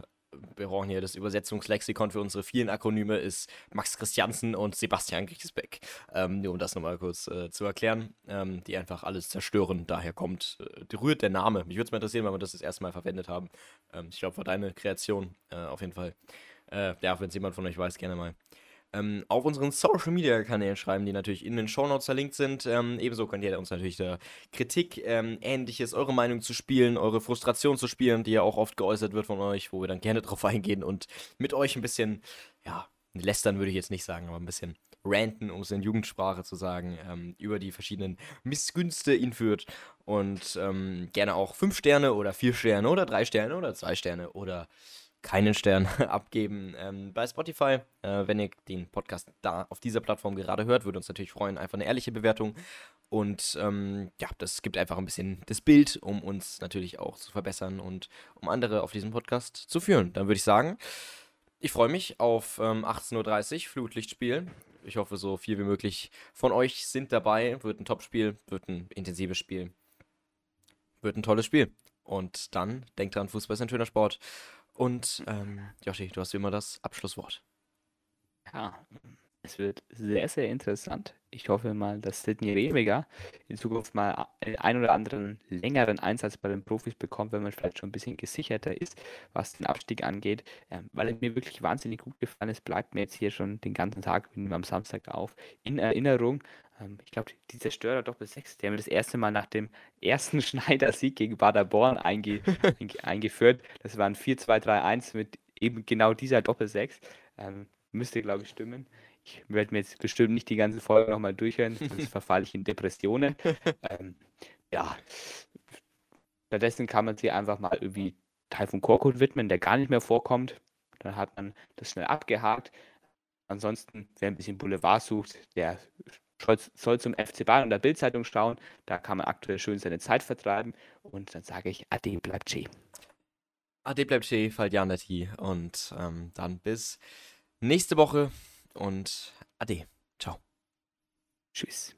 wir brauchen hier das Übersetzungslexikon für unsere vielen Akronyme, ist Max Christiansen und Sebastian Griesbeck. Ähm, nur um das nochmal kurz äh, zu erklären, ähm, die einfach alles zerstören. Daher kommt, äh, rührt der Name. Mich würde es mal interessieren, weil wir das das erste Mal verwendet haben. Ähm, ich glaube, war deine Kreation äh, auf jeden Fall. Äh, ja, wenn es jemand von euch weiß, gerne mal ähm, auf unseren Social Media Kanälen schreiben, die natürlich in den Show Notes verlinkt sind. Ähm, ebenso könnt ihr uns natürlich da Kritik, ähm, ähnliches, eure Meinung zu spielen, eure Frustration zu spielen, die ja auch oft geäußert wird von euch, wo wir dann gerne drauf eingehen und mit euch ein bisschen, ja, lästern würde ich jetzt nicht sagen, aber ein bisschen ranten, um es in Jugendsprache zu sagen, ähm, über die verschiedenen Missgünste ihn führt. Und ähm, gerne auch fünf Sterne oder vier Sterne oder drei Sterne oder zwei Sterne oder keinen Stern abgeben ähm, bei Spotify. Äh, wenn ihr den Podcast da auf dieser Plattform gerade hört, würde uns natürlich freuen. Einfach eine ehrliche Bewertung. Und ähm, ja, das gibt einfach ein bisschen das Bild, um uns natürlich auch zu verbessern und um andere auf diesem Podcast zu führen. Dann würde ich sagen, ich freue mich auf ähm, 18.30 Uhr Flutlichtspiel. Ich hoffe, so viel wie möglich von euch sind dabei. Wird ein Top-Spiel, wird ein intensives Spiel, wird ein tolles Spiel. Und dann denkt dran, Fußball ist ein schöner Sport. Und ähm, Joshi, du hast wie immer das Abschlusswort. Ja, es wird sehr, sehr interessant. Ich hoffe mal, dass Sidney Remiger in Zukunft mal einen oder anderen längeren Einsatz bei den Profis bekommt, wenn man vielleicht schon ein bisschen gesicherter ist, was den Abstieg angeht. Ähm, weil er mir wirklich wahnsinnig gut gefallen ist, bleibt mir jetzt hier schon den ganzen Tag, bin am Samstag auf, in Erinnerung. Ähm, ich glaube, die Zerstörer Doppel 6, die haben das erste Mal nach dem ersten Schneider-Sieg gegen Baderborn einge eingeführt. Das war ein 4-2-3-1 mit eben genau dieser Doppel 6. Ähm, müsste, glaube ich, stimmen. Ich werde mir jetzt bestimmt nicht die ganze Folge nochmal durchhören, sonst verfalle ich in Depressionen. ähm, ja, stattdessen kann man sich einfach mal irgendwie Taifun Korkut widmen, der gar nicht mehr vorkommt. Dann hat man das schnell abgehakt. Ansonsten, wer ein bisschen Boulevard sucht, der soll zum FC Bayern und der Bildzeitung schauen. Da kann man aktuell schön seine Zeit vertreiben. Und dann sage ich, Ade bleibt Che. Ade bleibt Che, Faldianati. Und ähm, dann bis nächste Woche und Ade. Ciao. Tschüss.